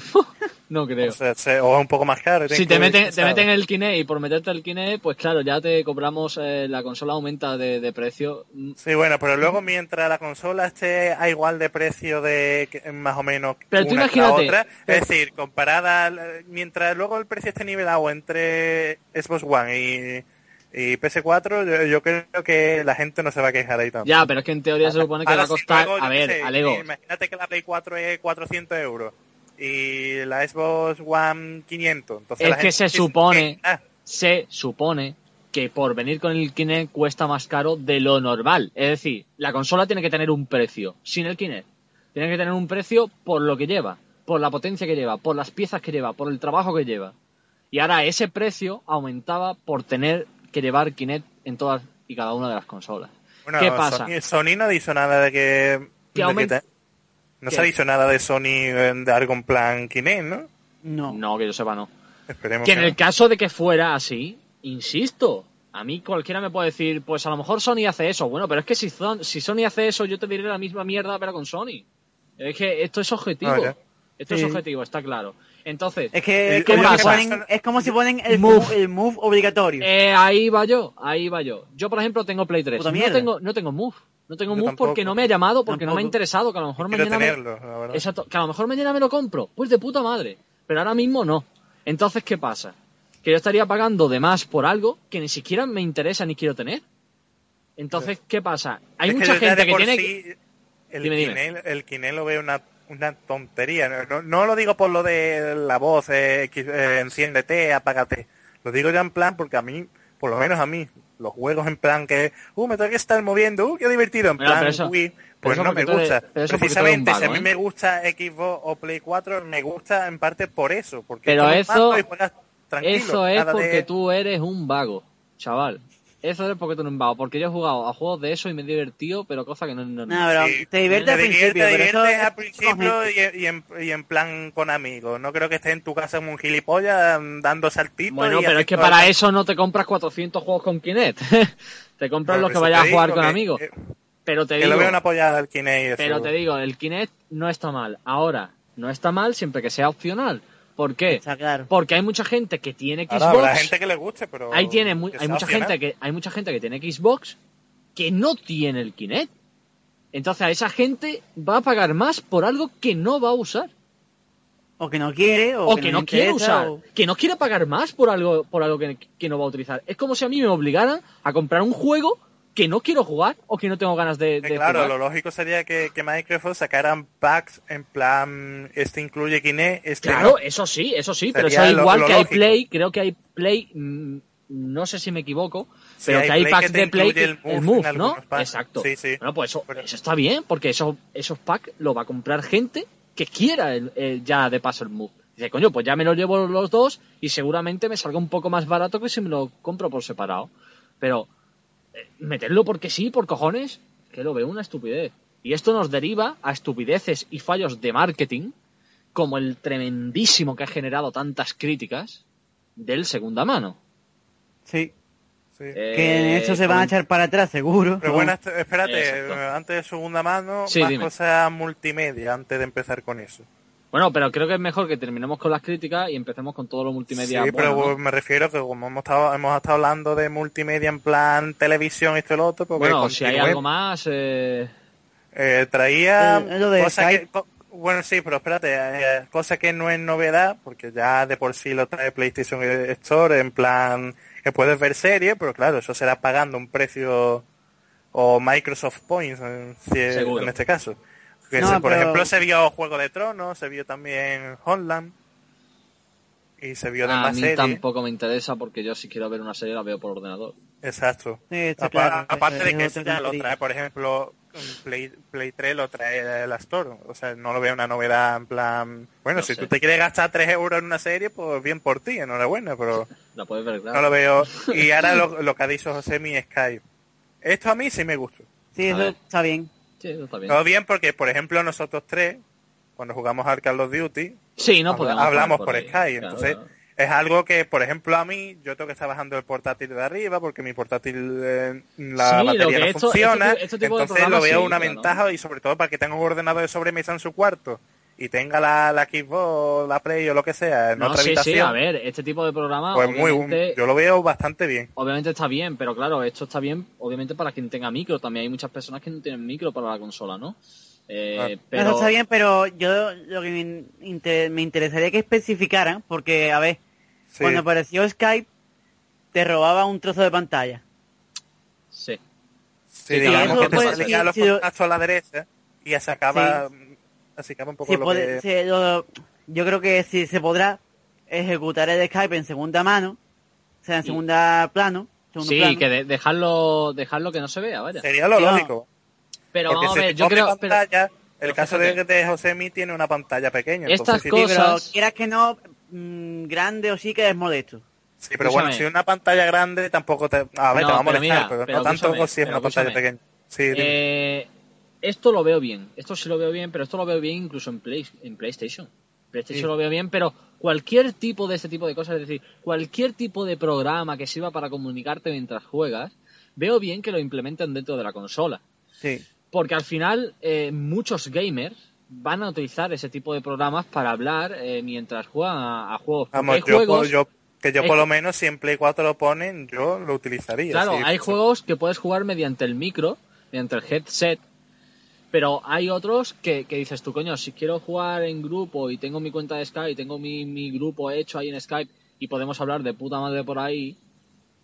No creo. O sea, se- o es un poco más caro. Si te incluye, meten, te meten el Kinect y por meterte el Kinect, pues claro, ya te cobramos, eh, la consola aumenta de, de precio. Mm, Sí, bueno, pero luego mientras la consola esté a igual de precio de más o menos Pero tú una que la imagínate, otra, pero- es decir, comparada mientras luego el precio esté nivelado entre Xbox One y, y PS4, yo, yo creo que la gente no se va a quejar ahí tanto. Ya, pero es que en teoría se supone que Ahora, va a si costar, luego, a ver, sé, Alego, Imagínate que la Play 4 es 400 euros y la Xbox One 500. Entonces Es la que se dice, supone- "Ah, se supone que por venir con el Kinect cuesta más caro de lo normal. Es decir, la consola tiene que tener un precio, sin el Kinect. Tiene que tener un precio por lo que lleva, por la potencia que lleva, por las piezas que lleva, por el trabajo que lleva. Y ahora ese precio aumentaba por tener que llevar Kinect en todas y cada una de las consolas. Bueno, ¿Qué pasa? Sony, Sony no ha dicho nada de que... de que aumenta- te- no ¿Qué? se ha dicho nada de Sony de algo en plan Kinect, ¿no? No. No, que yo sepa, no. Esperemos Que que, en el caso de que fuera así, insisto, a mí cualquiera me puede decir, pues a lo mejor Sony hace eso. Bueno, pero es que si, Son- si Sony hace eso, yo te diré la misma mierda, pero con Sony. Es que esto es objetivo. Ah, ya. Esto Sí. es objetivo, está claro. Entonces, Es que es ¿Qué como, si pasa? ponen, es como si ponen el Move. move, el move obligatorio. eh, ahí va yo, ahí va yo. Yo, por ejemplo, tengo Play 3. Puta No mierda. tengo, no tengo Move. No tengo Yo Move tampoco. porque no me ha llamado, porque no me ha interesado, que a lo mejor Quiero mañana me- tenerlo, la verdad. Exacto, que a lo mejor mañana me lo compro. Pues de puta madre. Pero ahora mismo no. Entonces, ¿qué pasa? Que yo estaría pagando de más por algo que ni siquiera me interesa ni quiero tener. Entonces, ¿qué pasa? Hay Es mucha gente que tiene... sí, el, Dime, el lo veo una, una tontería. No, no, lo digo por lo de la voz, eh, eh, enciéndete, apágate. Lo digo ya en plan porque a mí, por lo menos a mí, los juegos en plan que, uh, me tengo que estar moviendo, uh, qué divertido, en plan eso- Wii, pues no me gusta. eres Precisamente, si a mí ¿eh? me gusta Xbox o Play 4, me gusta en parte por eso. Porque Pero eso- Eso es de- porque tú eres un vago, chaval. Eso es porque tú vago. Porque yo he jugado a juegos de eso y me he divertido, pero cosa que no normal. No, pero Sí. te diviertes al Te principio, eso diviertes es al principio y, y en, y en plan con amigos. No creo que estés en tu casa como un gilipollas mm, dando saltitos. Bueno, y pero es que para eso no te compras 400 juegos con Kinect. te compras los que vayas te a jugar con que- amigos. Que, Pero te que digo, lo veo una apoyada al Kinect. pero te digo, el Kinect no está mal. Ahora, no está mal siempre que sea opcional. ¿Por qué? Está claro. Porque hay mucha gente que tiene Xbox. Ahora, habrá gente que le guste, pero... Ahí tiene mu- hay mucha opcional. gente que hay mucha gente que tiene Xbox que no tiene el Kinect. Entonces a esa gente va a pagar más por algo que no va a usar O que no quiere, o, o, que, no quiere interesa, usar, o- que no quiere pagar más por algo por algo que, que no va a utilizar. Es como si a mí me obligaran a comprar un juego que no quiero jugar o que no tengo ganas de, Que de claro, jugar. lo lógico sería que, que Microsoft sacaran packs en plan, este incluye Kinect, este Claro, no. eso sí, eso sí, pero eso lo- igual lo que hay. Play, creo que hay Play, mm, no sé si me equivoco, Sí, pero hay que hay Play packs que de Play, el Move el en Move, ¿no? packs. Exacto. Sí, sí. Bueno, pues eso, Pero- eso está bien, porque esos, esos packs lo va a comprar gente que quiera el- el- ya de paso el Move. Dice, coño, pues ya me lo llevo los dos y seguramente me salga un poco más barato que si me lo compro por separado. Pero eh, meterlo porque sí, por cojones, que lo veo una estupidez. Y esto nos deriva a estupideces y fallos de marketing, como el tremendísimo que ha generado tantas críticas del segunda mano. Sí. Sí. Que en Eh, eso se van a echar para atrás, seguro. Pero ¿no? bueno, espérate, Exacto. eh, antes de segunda mano, Sí, más dime. cosas multimedia antes de empezar con eso. Bueno, pero creo que es mejor que terminemos con las críticas y empecemos con todo lo multimedia. sí, pero bueno, ¿no? me refiero que como hemos estado, hemos estado hablando de multimedia en plan televisión, esto y lo otro, pues Bueno, si hay algo más, eh, Eh, traía Eh, lo de que, co- bueno, sí, pero espérate, eh, cosa que no es novedad, porque ya de por sí lo trae PlayStation Store, en plan que puedes ver series, pero claro, eso será pagando un precio o Microsoft Points, si es- Seguro. en este caso. Que No, se- por pero- ejemplo, se vio Juego de Tronos, se vio también Homeland y se vio de a mí tampoco me interesa porque yo si quiero ver una serie la veo por ordenador. Exacto. Sí, está Apa- claro, aparte de que eso ya lo trae, por ejemplo, Play, Play 3 lo trae la Store. O sea, no lo veo una novedad en plan... Bueno, No si sé. tú te quieres gastar 3 euros en una serie, pues bien por ti, enhorabuena, pero La puedes ver, claro. no lo veo. Y ahora lo, lo que ha dicho José mi Skype. Esto a mí sí me gusta. Sí, eso está bien. Sí, eso está bien. Todo bien porque, por ejemplo, nosotros tres, cuando jugamos al Call of Duty, Sí, no hablamos por. Skype. Claro, entonces, claro. es algo que, por ejemplo, a mí, yo tengo que estar bajando el portátil de arriba porque mi portátil, eh, la Sí, batería no esto- funciona. entonces lo veo una claro. ventaja y sobre todo para que tenga un ordenador de sobremesa en su cuarto y tenga la, la Xbox, la Play o lo que sea en No, otra sí, habitación. sí, a ver, este tipo de programa pues muy, obviamente, yo lo veo bastante bien. obviamente está bien, pero claro, esto está bien obviamente para quien tenga micro. También hay muchas personas que no tienen micro para la consola, ¿no? Eh, pero Eso está bien, pero yo lo que me, inter- me interesaría que especificaran, porque, a ver, Sí. cuando apareció Skype, te robaba un trozo de pantalla. sí. Sí, digamos que te pues, salía sí, los sí, a la derecha y ya sacaba, sacaba un poco Sí, lo puede- que... se- lo- yo creo que si se podrá ejecutar el Skype en segunda mano, o sea, en Y- segunda plano, segundo Sí, plano. que de- dejarlo, dejarlo que no se vea, vaya. Sería lo Sí, lógico. Pero porque vamos a ver, yo creo, pero- pantalla, el pero caso de, de Josemi tiene una pantalla pequeña. Estas entonces, pero cosas- quieras que no, mm, grande o sí que es molesto. Sí, pero bueno, si una pantalla grande tampoco te... A ver, No, te va a pero molestar, mira, pero, pero no tanto si es pero una pantalla pequeña. Sí. Eh, esto lo veo bien, esto sí lo veo bien, pero esto lo veo bien incluso en, Play, en PlayStation. PlayStation Sí. lo veo bien, pero cualquier tipo de este tipo de cosas, es decir, cualquier tipo de programa que sirva para comunicarte mientras juegas, veo bien que lo implementen dentro de la consola. Sí. Porque al final eh, muchos gamers van a utilizar ese tipo de programas para hablar eh, mientras juegan a, a juegos. Vamos, hay yo, juegos, yo- que yo es por lo menos si en Play 4 lo ponen, yo lo utilizaría. Claro, sí, hay sí. juegos que puedes jugar mediante el micro, mediante el headset, pero hay otros que, que dices tú, coño, si quiero jugar en grupo y tengo mi cuenta de Skype, tengo mi, mi grupo hecho ahí en Skype y podemos hablar de puta madre por ahí,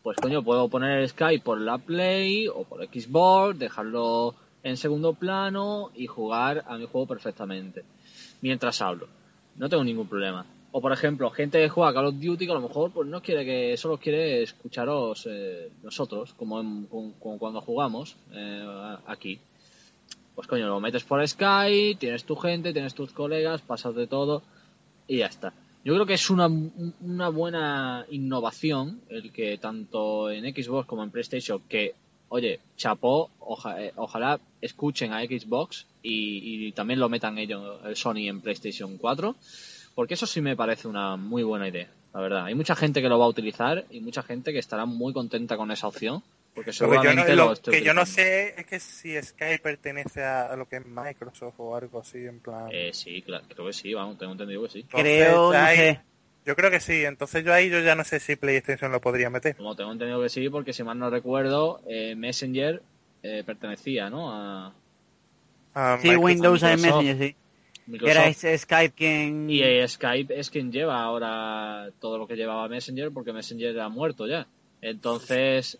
pues coño, puedo poner el Skype por la Play o por Xbox, dejarlo en segundo plano y jugar a mi juego perfectamente mientras hablo. No tengo ningún problema. O por ejemplo, gente que juega Call of Duty que a lo mejor pues no quiere que solo quiere escucharos eh, nosotros, como, en- como- como cuando jugamos eh, aquí. Pues coño, lo metes por Skype, tienes tu gente, tienes tus colegas, pasas de todo y ya está. Yo creo que es una, una buena innovación el que tanto en Xbox como en PlayStation, que, oye, chapó, oja- eh, ojalá escuchen a Xbox y, y también lo metan ellos, el Sony en PlayStation 4, porque eso sí me parece una muy buena idea, la verdad. Hay mucha gente que lo va a utilizar y mucha gente que estará muy contenta con esa opción, porque Lo que yo no, lo que yo no sé es que si Skype pertenece a, a lo que es Microsoft o algo así, en plan... Eh, sí, claro, creo que sí, vamos, tengo entendido que sí. Entonces, Creo, ahí- sé. Yo creo que sí, entonces yo ahí yo ya no sé si PlayStation lo podría meter. Como tengo entendido que sí, porque si mal no recuerdo, eh, Messenger eh, pertenecía, ¿no? A Sí, Microsoft. Windows hay Microsoft. Messenger, sí. Que Microsoft. era Skype quien... Y eh, Skype es quien lleva ahora todo lo que llevaba Messenger, porque Messenger ha muerto ya. Entonces,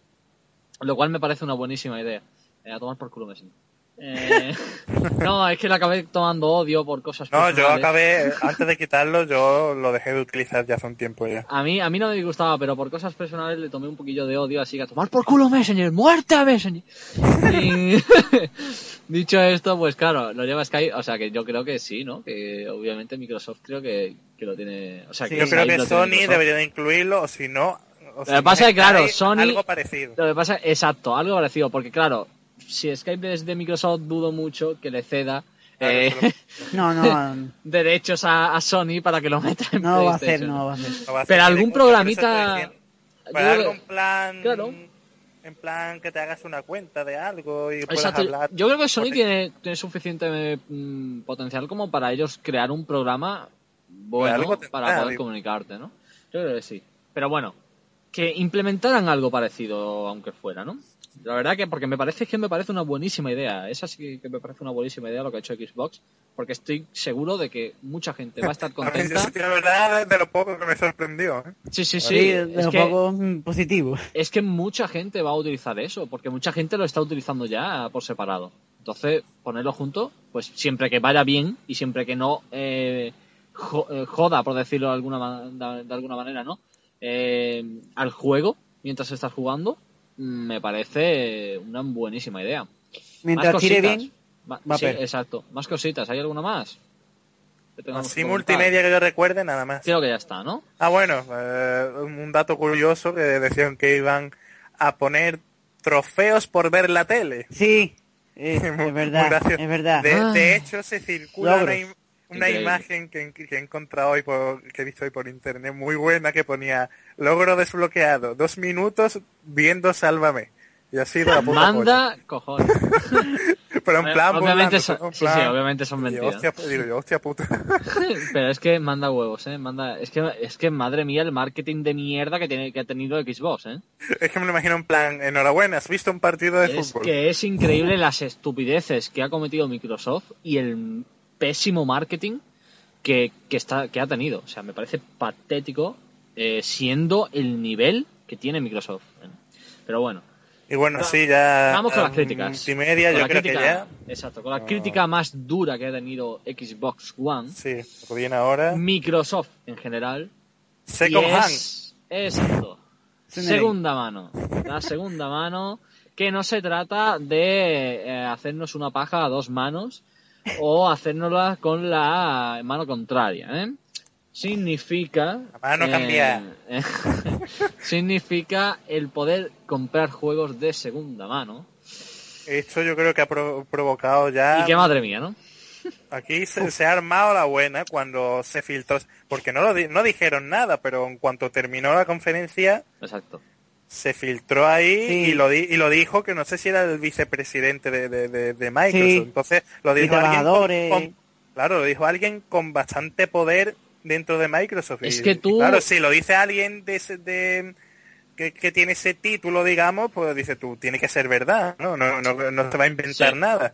lo cual me parece una buenísima idea. Eh, a tomar por culo Messenger. Eh, no, es que le acabé tomando odio por cosas No, yo acabé, antes de quitarlo, yo lo dejé de utilizar ya hace un tiempo ya. A mí, a mí no me disgustaba, pero por cosas personales le tomé un poquillo de odio, así que a tomar por culo Messenger, muerte a Messenger. Y dicho esto, pues claro, lo lleva Skype, o sea que yo creo que sí, ¿no? Que obviamente Microsoft creo que, que lo tiene, o sea Sí, que Yo creo que Sony debería de incluirlo, o si no... o si que pasa es que, claro, Sony- Algo parecido. Lo que pasa, exacto, algo parecido, porque claro, si Skype es de Microsoft, dudo mucho que le ceda Claro, eh, No, no, derechos a, a Sony para que lo meta en no va a PlayStation. no va a ser. No va a ser Pero algún programita- Pues plan... Claro. En plan que te hagas una cuenta de algo y puedas Exacto. hablar. Yo creo que Sony tiene, tiene suficiente mm, potencial como para ellos crear un programa bueno para poder comunicarte, ¿no? Yo creo que sí. Pero bueno, que implementaran algo parecido, aunque fuera, ¿no? La verdad que, porque me parece que me parece una buenísima idea. Esa sí que me parece una buenísima idea lo que ha hecho Xbox, porque estoy seguro de que mucha gente va a estar A mí, yo contenta. la verdad, es de lo poco que me sorprendió. ¿eh? Sí, sí, sí. Sí, de Es lo que- poco mm, positivo. es que mucha gente va a utilizar eso, porque mucha gente lo está utilizando ya por separado. Entonces, ponerlo junto, pues siempre que vaya bien y siempre que no eh, eh, joda, por decirlo de alguna, de alguna manera, ¿no? Eh, al juego, mientras estás jugando, me parece una buenísima idea. Mientras Más tire cositas. bien, Ma- va a sí, ver. exacto. Más cositas. ¿Hay alguna más? Así multimedia que yo recuerde, nada más. Creo que ya está, ¿no? Ah, bueno, eh, un dato curioso que decían que iban a poner trofeos por ver la tele. sí, es, Muy- es muy verdad, gracioso. es verdad. De, Ah. de hecho, se circula una, una Increíble. imagen que, que he encontrado hoy por, que he visto hoy por internet muy buena que ponía logro desbloqueado, dos minutos viendo Sálvame. Y ha sido la puta Manda cojones. Pero en plan obviamente burlando, son, en sí, sí, obviamente son mentiras. hostia, digo yo, hostia puta. Pero es que manda huevos, eh. Manda, es que, es que madre mía el marketing de mierda que tiene, que ha tenido Xbox, eh. es que me lo imagino en plan, enhorabuena, has visto un partido de Es fútbol. que es increíble las estupideces que ha cometido Microsoft y el pésimo marketing que, que está, que ha tenido. O sea, me parece patético eh, siendo el nivel que tiene Microsoft. eh. Pero bueno, Y bueno, sí, ya... vamos con las a críticas. Multimedia, Con yo la creo crítica- que ya... Exacto, con la No. crítica más dura que ha tenido Xbox One, Sí, lo viene ahora. Microsoft en general, Second Hand. es, exacto. Segunda mano. La segunda mano, que no se trata de eh, hacernos una paja a dos manos o hacérnosla con la mano contraria, ¿eh? Significa... La mano eh, cambia. eh, significa el poder comprar juegos de segunda mano. Esto yo creo que ha pro- provocado ya... Y que madre mía, ¿no? Aquí se, se ha armado la buena cuando se filtró, porque no lo di- no dijeron nada, pero en cuanto terminó la conferencia Exacto. Se filtró ahí Sí. y lo di- y lo dijo que no sé si era el vicepresidente de, de, de- de Microsoft, Sí. entonces lo dijo alguien con- claro, lo dijo alguien con bastante poder dentro de Microsoft. Es y- que y tú- claro, si lo dice alguien de, ese- de que, que tiene ese título, digamos, pues dice tú, tiene que ser verdad, ¿no? No, no, no te va a inventar Sí. nada.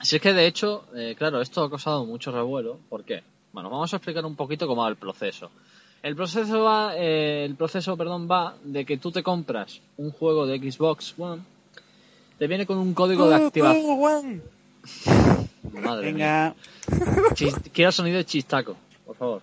Si es que de hecho, eh, claro, esto ha causado mucho revuelo. ¿Por qué? Bueno, vamos a explicar un poquito cómo va el proceso. El proceso va, eh, el proceso, perdón, va de que tú te compras un juego de Xbox One, te viene con un código de activación. Madre. Venga, quiero sonido de chistaco, por favor.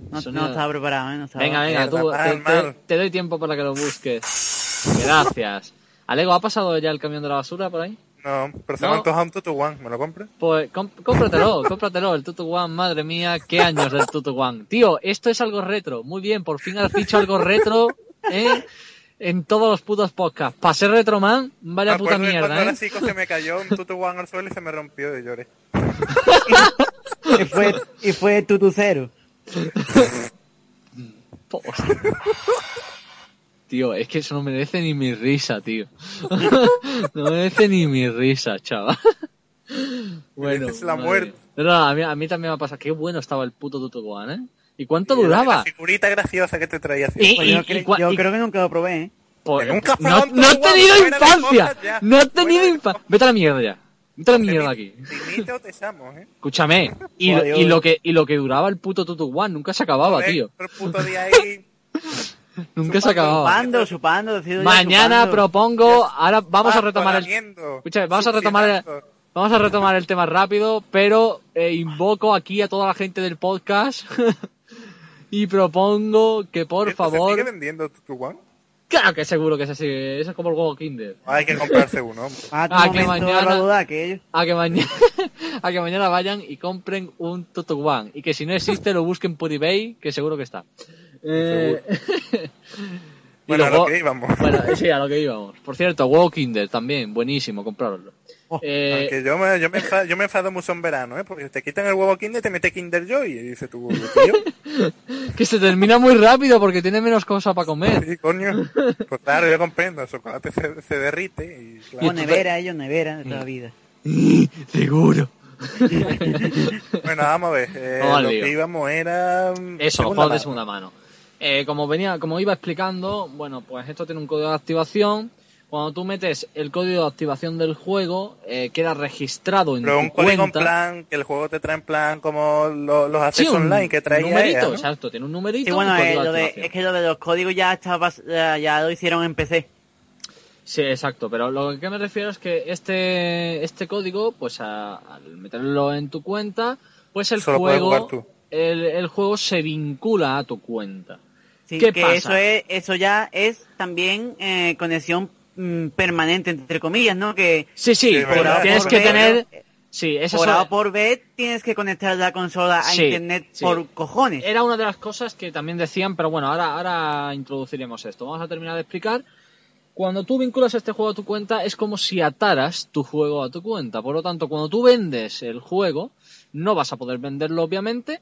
no, estaba preparado, ¿eh? No estaba Venga, venga, tú, te, te doy tiempo para que lo busques. Gracias. Alego, ¿ha pasado ya el camión de la basura por ahí? No, pero se No. me ha antojado un Tutu One, ¿me lo compras? Pues cómpratelo, cómpratelo, el Tutu One, madre mía, qué años del Tutu One. Tío, esto es algo retro, muy bien, por fin has dicho algo retro, ¿eh? En todos los putos podcasts. Para ser Retroman, vaya puta mierda, ¿eh? chico se me cayó un Tutu One al suelo y se me rompió y lloré. Y fue, y fue tutu cero. Tío, es que eso no merece ni mi risa, tío. No merece ni mi risa, chaval. Bueno. Mereces la madre muerte. no, a mí, a mí también me pasa. Qué bueno estaba el puto Tutu One, ¿eh? ¿Y cuánto Y duraba? La figurita graciosa que te traía. Y- Pues yo, y cre- cua- yo y- creo que nunca lo probé, ¿eh? Pues, Que nunca has no, no he tenido infancia. No he tenido infancia. Vete a la mierda ya. Vete a la mierda aquí. ¿eh? Escúchame. Y, lo- Joder, y lo que y lo que duraba el puto Tutu One nunca se acababa, tío. el puto día ahí. Nunca se acababa. Decido yo, Mañana chupando. propongo, ahora vamos a pasto, retomar el Escucha, vamos a retomar el- vamos a retomar el tema rápido, pero eh, invoco aquí a toda la gente del podcast y propongo que por ¿Esto ¿Se sigue favor, vendiendo Tutu One? claro que seguro que es así, eso es como el huevo Kinder. Hay que comprarse uno. Ah, tu Ah, que mañana- duda. A que mañana a que mañana vayan y compren un Tutu One y que si no existe lo busquen por eBay, que seguro que está. Eh, Bueno, a lo que íbamos. Bueno, sí, a lo que íbamos. Por cierto, huevo Kinder también, buenísimo, comprarlo. Oh, Eh, Que yo me, yo, me enfado, yo me enfado mucho en verano, ¿eh? Porque te quitan el huevo Kinder y te mete Kinder Joy. Y dice tu tío, que se termina muy rápido porque tiene menos cosas para comer. sí, coño. Pues claro, yo comprendo. El chocolate se, se derrite y O claro. nevera, ellos nevera de toda la vida. Seguro. Bueno, vamos a ver. Eh, lo que íbamos era... mm, Eso, los segunda juegos de segunda mano. Eh, como venía, como iba explicando, bueno, pues esto tiene un código de activación. Cuando tú metes el código de activación del juego, eh, queda registrado en Pero tu un código en cuenta. plan, que el juego te trae en plan como lo- los accesos un online que traía numerito, ella, ¿no? exacto, tiene un numerito. Sí, bueno, un eh, lo de- es que lo de los códigos ya estaba, ya, ya lo hicieron en PC. Sí, exacto, pero lo que me refiero es que este, este código, pues a- al meterlo en tu cuenta, pues el Solo juego, el, el juego se vincula a tu cuenta. Sí, ¿Qué que pasa? eso es, eso ya es también eh, conexión mm, permanente entre comillas, ¿no? Que Sí, sí, Sí, pero verdad. tienes por que ver, tener, sí, esa por A o por B tienes que conectar la consola a Sí, internet sí. por cojones. era una de las cosas que también decían, pero bueno, ahora, ahora introduciremos esto. Vamos a terminar de explicar. Cuando tú vinculas este juego a tu cuenta es como si ataras tu juego a tu cuenta. Por lo tanto, cuando tú vendes el juego, no vas a poder venderlo obviamente,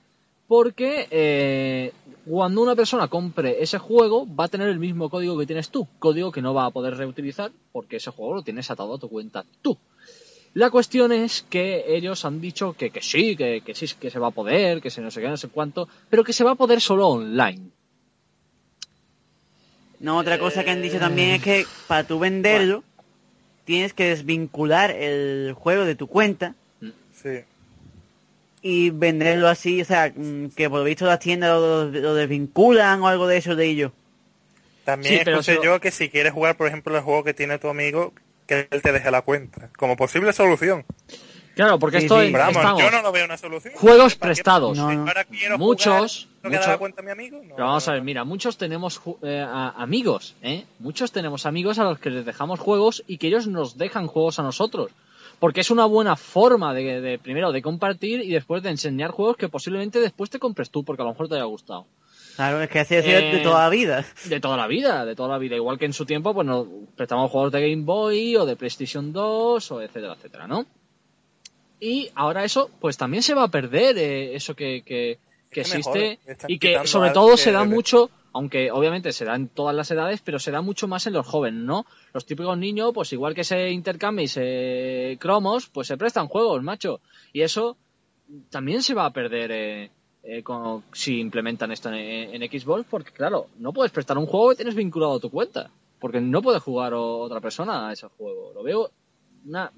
porque eh, cuando una persona compre ese juego va a tener el mismo código que tienes tú, código que no va a poder reutilizar porque ese juego lo tienes atado a tu cuenta tú. La cuestión es que ellos han dicho que, que sí, que, que sí, que se va a poder, que se no sé qué, no sé cuánto, pero que se va a poder solo online. No, otra cosa que han dicho también es que para tú venderlo, tienes que desvincular el juego de tu cuenta Sí. Y venderlo así, o sea, mm, que por lo visto las tiendas lo, lo desvinculan o algo de eso de ello. También Sí, escuché yo que si quieres jugar, por ejemplo, el juego que tiene tu amigo, que él te deje la cuenta. Como posible solución. Claro, porque Sí, esto sí. Pero vamos, estamos. yo no lo veo una solución. Juegos prestados. No, no. ahora quiero Muchos, jugar, ¿no queda muchos- la cuenta a mi amigo? No, Pero vamos a ver, mira, muchos tenemos eh, a- amigos, ¿eh? Muchos tenemos amigos a los que les dejamos juegos y que ellos nos dejan juegos a nosotros. Porque es una buena forma de, de, primero, de compartir y después de enseñar juegos que posiblemente después te compres tú porque a lo mejor te haya gustado. Claro, es que así ha sido de Eh, toda la vida. De toda la vida, de toda la vida. Igual que en su tiempo, pues nos prestamos juegos de Game Boy o de PlayStation 2 o etcétera, etcétera, ¿no? Y ahora eso, pues también se va a perder, eh, eso que, que, que Es mejor, existe y que sobre todo que- se da mucho, aunque obviamente se da en todas las edades, pero se da mucho más en los jóvenes, ¿no? Los típicos niños, pues igual que se intercambian y se cromos, pues se prestan juegos, macho. Y eso también se va a perder eh, eh, con- si implementan esto en, en Xbox, porque claro, no puedes prestar un juego que tienes vinculado a tu cuenta, porque no puede jugar otra persona a ese juego. Lo veo una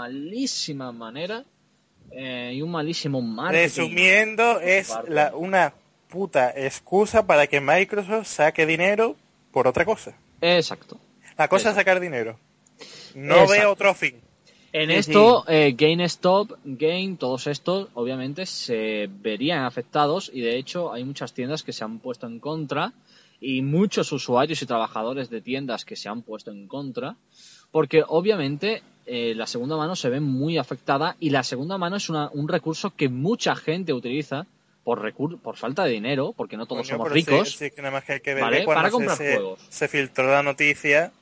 malísima manera eh, y un malísimo marketing. Resumiendo, es la, una puta excusa para que Microsoft saque dinero por otra cosa. Exacto. La cosa es sacar dinero. No Exacto. veo otro fin. En esto, eh, GameStop, Game, todos estos, obviamente, se verían afectados y de hecho hay muchas tiendas que se han puesto en contra y muchos usuarios y trabajadores de tiendas que se han puesto en contra porque obviamente eh, la segunda mano se ve muy afectada y la segunda mano es una- un recurso que mucha gente utiliza por, recur- por falta de dinero, porque no todos Coño, somos ricos. Sí, sí, que nada más que hay que ver ¿Vale? Para se- comprar se, juegos. se filtró la noticia,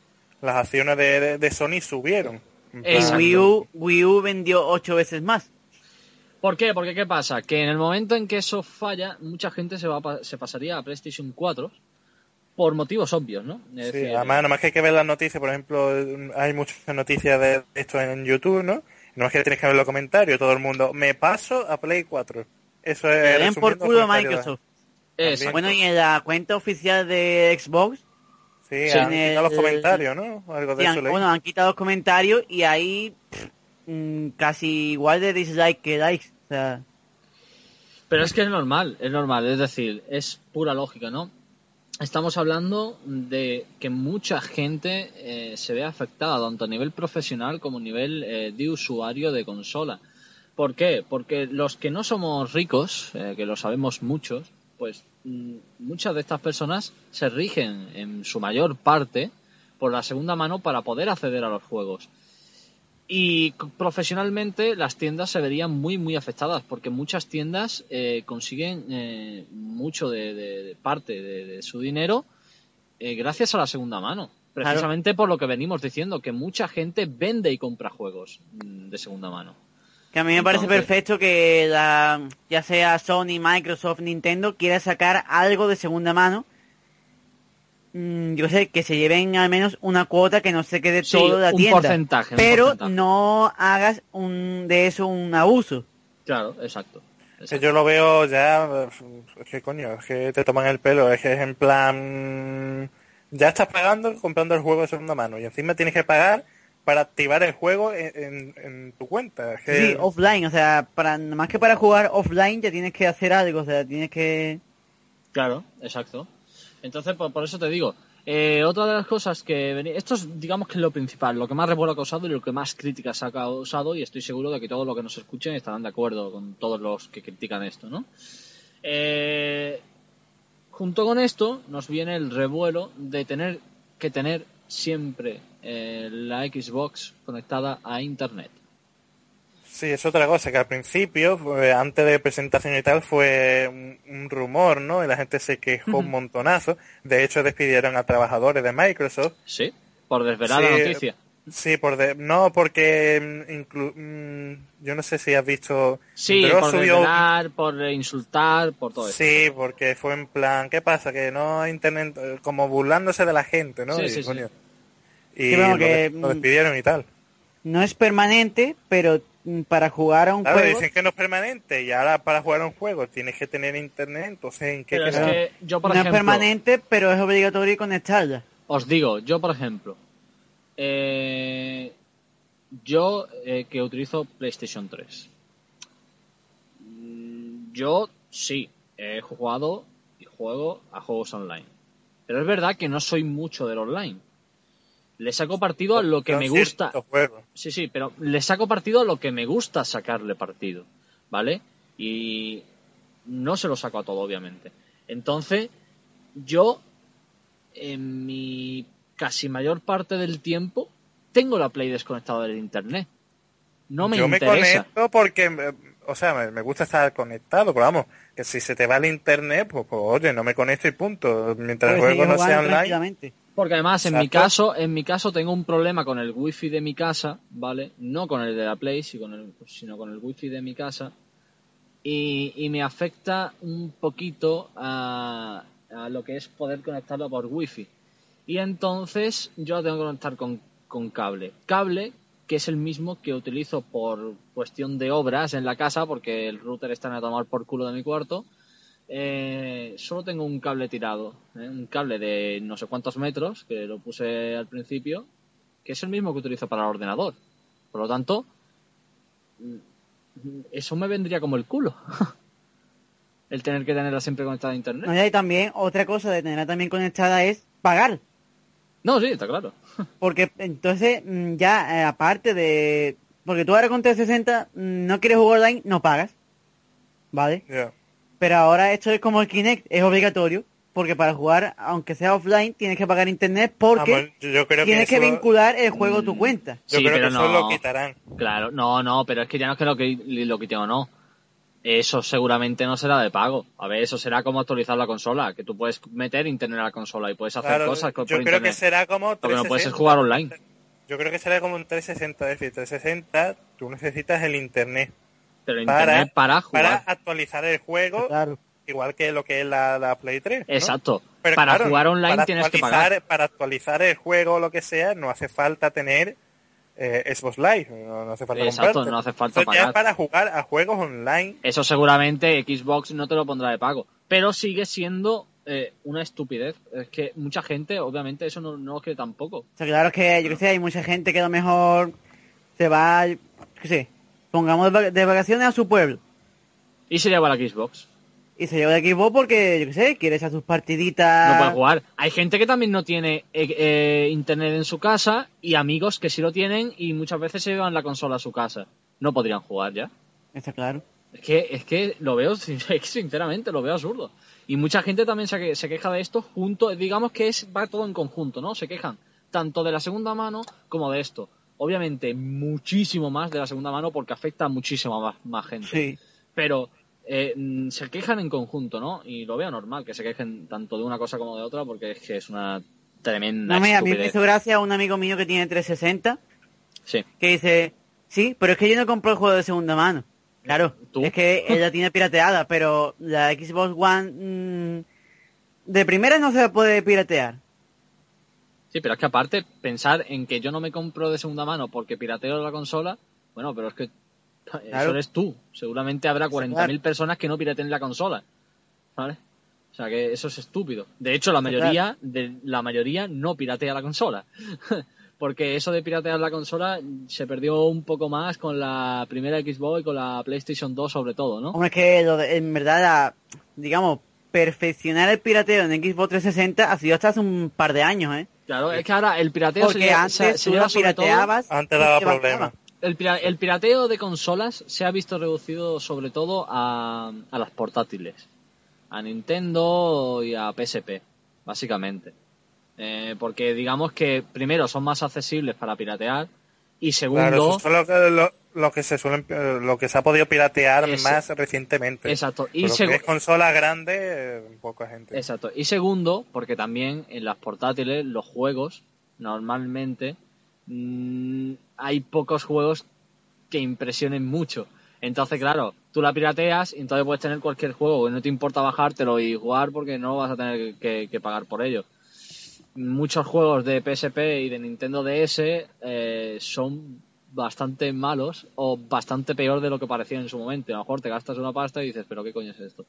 las acciones de, de- de Sony subieron. Plan, Wii U, Wii U vendió ocho veces más. ¿Por qué? Porque ¿qué pasa? Que en el momento en que eso falla, mucha gente se, va a pa- se pasaría a PlayStation 4 por motivos obvios, ¿no? Es Sí, decir, además, nada más que hay que ver las noticias, por ejemplo, hay muchas noticias de esto en YouTube, ¿no? No es que tienes que ver los comentarios, todo el mundo, me paso a Play 4. Eso es... Le den por culo Microsoft. Bueno, y en la cuenta oficial de Xbox, Sí, Sí, han en quitado los comentarios, ¿no? Algo de sí, han- eso leí. bueno, han quitado los comentarios y ahí pff, mm, casi igual de dislike que likes. O sea, Pero es que es normal, es normal, es decir, es pura lógica, ¿no? Estamos hablando de que mucha gente eh, se ve afectada, tanto a nivel profesional como a nivel eh, de usuario de consola. ¿Por qué? Porque los que no somos ricos, eh, que lo sabemos muchos, pues mm, muchas de estas personas se rigen en su mayor parte por la segunda mano para poder acceder a los juegos. Y profesionalmente las tiendas se verían muy muy afectadas porque muchas tiendas eh, consiguen eh, mucho de, de- de parte de, de su dinero eh, gracias a la segunda mano. Claro. Precisamente por lo que venimos diciendo, que mucha gente vende y compra juegos mm, de segunda mano. Que a mí me parece perfecto que la, ya sea Sony, Microsoft, Nintendo quiera sacar algo de segunda mano. Mm, yo sé que se lleven al menos una cuota que no se quede Sí, todo de la un tienda. porcentaje, un pero porcentaje. no hagas un, de eso un abuso. Claro, exacto. Que exacto. yo lo veo ya, es que coño, es que te toman el pelo, es que es en plan, ya estás pagando comprando el juego de segunda mano y encima tienes que pagar para activar el juego en, en- en tu cuenta. Que, Sí, offline, o sea, para más que para jugar offline ya tienes que hacer algo, o sea, tienes que... Claro, exacto. Entonces, por, por eso te digo, eh, otra de las cosas que veni- esto es, digamos que es lo principal, lo que más revuelo ha causado y lo que más críticas ha causado, y estoy seguro de que todos los que nos escuchen estarán de acuerdo con todos los que critican esto, ¿no? Eh, junto con esto nos viene el revuelo de tener que tener siempre eh, la Xbox conectada a Internet. sí, es otra cosa, que al principio, fue- antes de presentación y tal, fue un, un rumor, ¿no? Y la gente se quejó un montonazo. De hecho, despidieron a trabajadores de Microsoft ¿Sí? Por desvelar la noticia. Sí, por de- no, porque mm, inclu- mm, yo no sé si has visto. Sí, Dross por subió- desvelar, por insultar, por todo eso. Sí, porque fue en plan, ¿qué pasa? Que no internet, eh, como burlándose de la gente, ¿no? Sí, y, sí, sí. Y Sí, bueno, lo, que, lo mm, despidieron y tal. No es permanente, pero mm, para jugar a un Claro, juego... dicen que no es permanente y ahora para jugar a un juego tienes que tener internet, entonces ¿en qué Pero es queda? que yo, por no ejemplo, es permanente, pero es obligatorio conectarla. os digo, yo, por ejemplo, eh, yo eh, que utilizo PlayStation 3, mm, yo sí, he jugado y juego a juegos online. Pero es verdad que no soy mucho del online. Le saco partido a lo que me gusta. Sí, sí, pero le saco partido a lo que me gusta sacarle partido, ¿vale? Y no se lo saco a todo, obviamente. Entonces, yo, en mi casi mayor parte del tiempo, tengo la Play desconectada del Internet. No me Yo interesa. me conecto porque, eh, o sea, me, gusta estar conectado, pero vamos, que si se te va el internet, pues, pues, oye, no me conecto y punto. Mientras el juego no sea online. Porque además, en mi caso, en mi caso tengo un problema con el wifi de mi casa, ¿vale? No con el de la Play, sino con el, sino con el wifi de mi casa. Y, y me afecta un poquito a, a lo que es poder conectarlo por wifi. Y entonces yo la tengo que conectar con, con cable. Cable que es el mismo que utilizo por cuestión de obras en la casa, porque el router está en a tomar por culo de mi cuarto. Eh, solo tengo un cable tirado, ¿eh? un cable de no sé cuántos metros, que lo puse al principio, que es el mismo que utilizo para el ordenador. Por lo tanto, mm, eso me vendría como el culo. el tener que tenerla siempre conectada a internet. No, y hay también otra cosa de tenerla también conectada es pagar. No, sí, está claro. Porque entonces mm, ya eh, aparte de... Porque tú ahora con 360 mm, no quieres jugar online, no pagas. ¿Vale? ya. Pero ahora esto es como el Kinect, es obligatorio. Porque para jugar, aunque sea offline, tienes que pagar internet porque yo creo tienes que, eso- vincular el juego a tu Mm. cuenta. Yo Sí, creo pero que eso no. lo quitarán. Claro, no, no, pero es que ya no es que lo que lo quiten o no. Eso seguramente no será de pago. A ver, eso será como actualizar la consola, que tú puedes meter internet a la consola y puedes hacer Claro, cosas con- yo por creo internet. que será como Lo que no puedes es 360. jugar online. Yo creo que será como un 360, es decir, 360 tú necesitas el internet Pero para, internet para jugar. para actualizar el juego, Claro. igual que lo que es la, la Play 3. ¿no? Exacto. Pero para claro, jugar online para tienes que pagar. Para actualizar el juego o lo que sea, no hace falta tener eh, Xbox Live, no, no hace falta Exacto, comprarte. no hace falta Eso ya pagar. es para jugar a juegos online. Eso seguramente Xbox no te lo pondrá de pago. Pero sigue siendo eh, una estupidez. Es que mucha gente, obviamente, eso no, no lo quiere tampoco. O sea, claro que, yo que sé, hay mucha gente que a lo mejor se va, yo qué sé, pongamos de vac- de vacaciones a su pueblo. Y se lleva la Xbox. Y se lleva de equipo porque, yo qué sé, quiere echar sus partiditas. No puede jugar. Hay gente que también no tiene eh, eh, internet en su casa y amigos que sí lo tienen y muchas veces se llevan la consola a su casa. No podrían jugar ya. Está claro. Es que, es que lo veo, sinceramente, lo veo absurdo. Y mucha gente también se, que- se queja de esto junto, digamos que es va todo en conjunto, ¿no? Se quejan tanto de la segunda mano como de esto. Obviamente, muchísimo más de la segunda mano porque afecta a muchísima más, más gente. Sí. Pero eh, mm, se quejan en conjunto, ¿no? Y lo veo normal que se quejen tanto de una cosa como de otra porque es que es una tremenda No, mira, a mí me hizo gracia un amigo mío que tiene 360 Sí. que dice, sí, pero es que yo no compro el juego de segunda mano. Claro, ¿Tú? es que ella tiene pirateada, pero la Xbox One mm, de primera no se puede piratear. Sí, pero es que aparte, pensar en que yo no me compro de segunda mano porque pirateo la consola, bueno, pero es que eso Claro. eres tú. Seguramente habrá 40.000 claro. personas que no pirateen la consola. ¿Vale? O sea que eso es estúpido. De hecho, la mayoría, de, la mayoría no piratea la consola. porque eso de piratear la consola se perdió un poco más con la primera Xbox y con la PlayStation 2 sobre todo, ¿no? Hombre, es que lo de- en verdad, la- digamos, perfeccionar el pirateo en Xbox 360 ha sido hasta hace un par de años, ¿eh? Claro, es que ahora el pirateo se Porque lleva, se- antes se tú lleva sobre todo- pirateabas Antes daba problemas. El, pira- el pirateo de consolas se ha visto reducido sobre todo a, a las portátiles, a Nintendo y a PSP, básicamente. Eh, porque digamos que primero son más accesibles para piratear y segundo, Claro, eso es lo que, lo, lo que se suelen, eh, lo que se ha podido piratear Ese- más recientemente. exacto, y que es consolas grandes, eh, poca gente. exacto, y segundo, porque también en las portátiles los juegos normalmente mm, hay pocos juegos que impresionen mucho. Entonces, claro, tú la pirateas y entonces puedes tener cualquier juego que no te importa bajártelo y jugar porque no vas a tener que, que pagar por ello. Muchos juegos de PSP y de Nintendo DS eh, son bastante malos o bastante peor de lo que parecían en su momento. A lo mejor te gastas una pasta y dices, pero ¿qué coño es esto?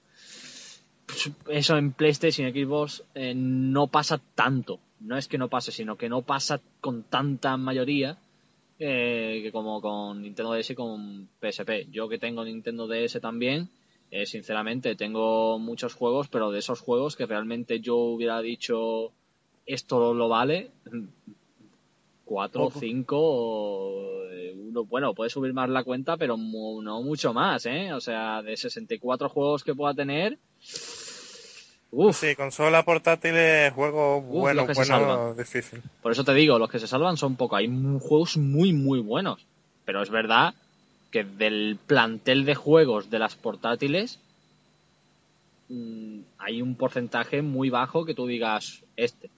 Eso en PlayStation Xbox eh, no pasa tanto. No es que no pase, sino que no pasa con tanta mayoría eh, que como con Nintendo DS y con PSP. Yo que tengo Nintendo DS también, eh, sinceramente tengo muchos juegos, pero de esos juegos que realmente yo hubiera dicho esto lo vale, cuatro o cinco, eh, uno, bueno, puede subir más la cuenta, pero mu- no mucho más, ¿eh? O sea, de 64 juegos que pueda tener, uff, Sí, consola portátil es juego bueno, se bueno, difícil. Por eso te digo, los que se salvan son pocos. Hay juegos muy, muy buenos. Pero es verdad que del plantel de juegos de las portátiles mm, hay un porcentaje muy bajo que tú digas este.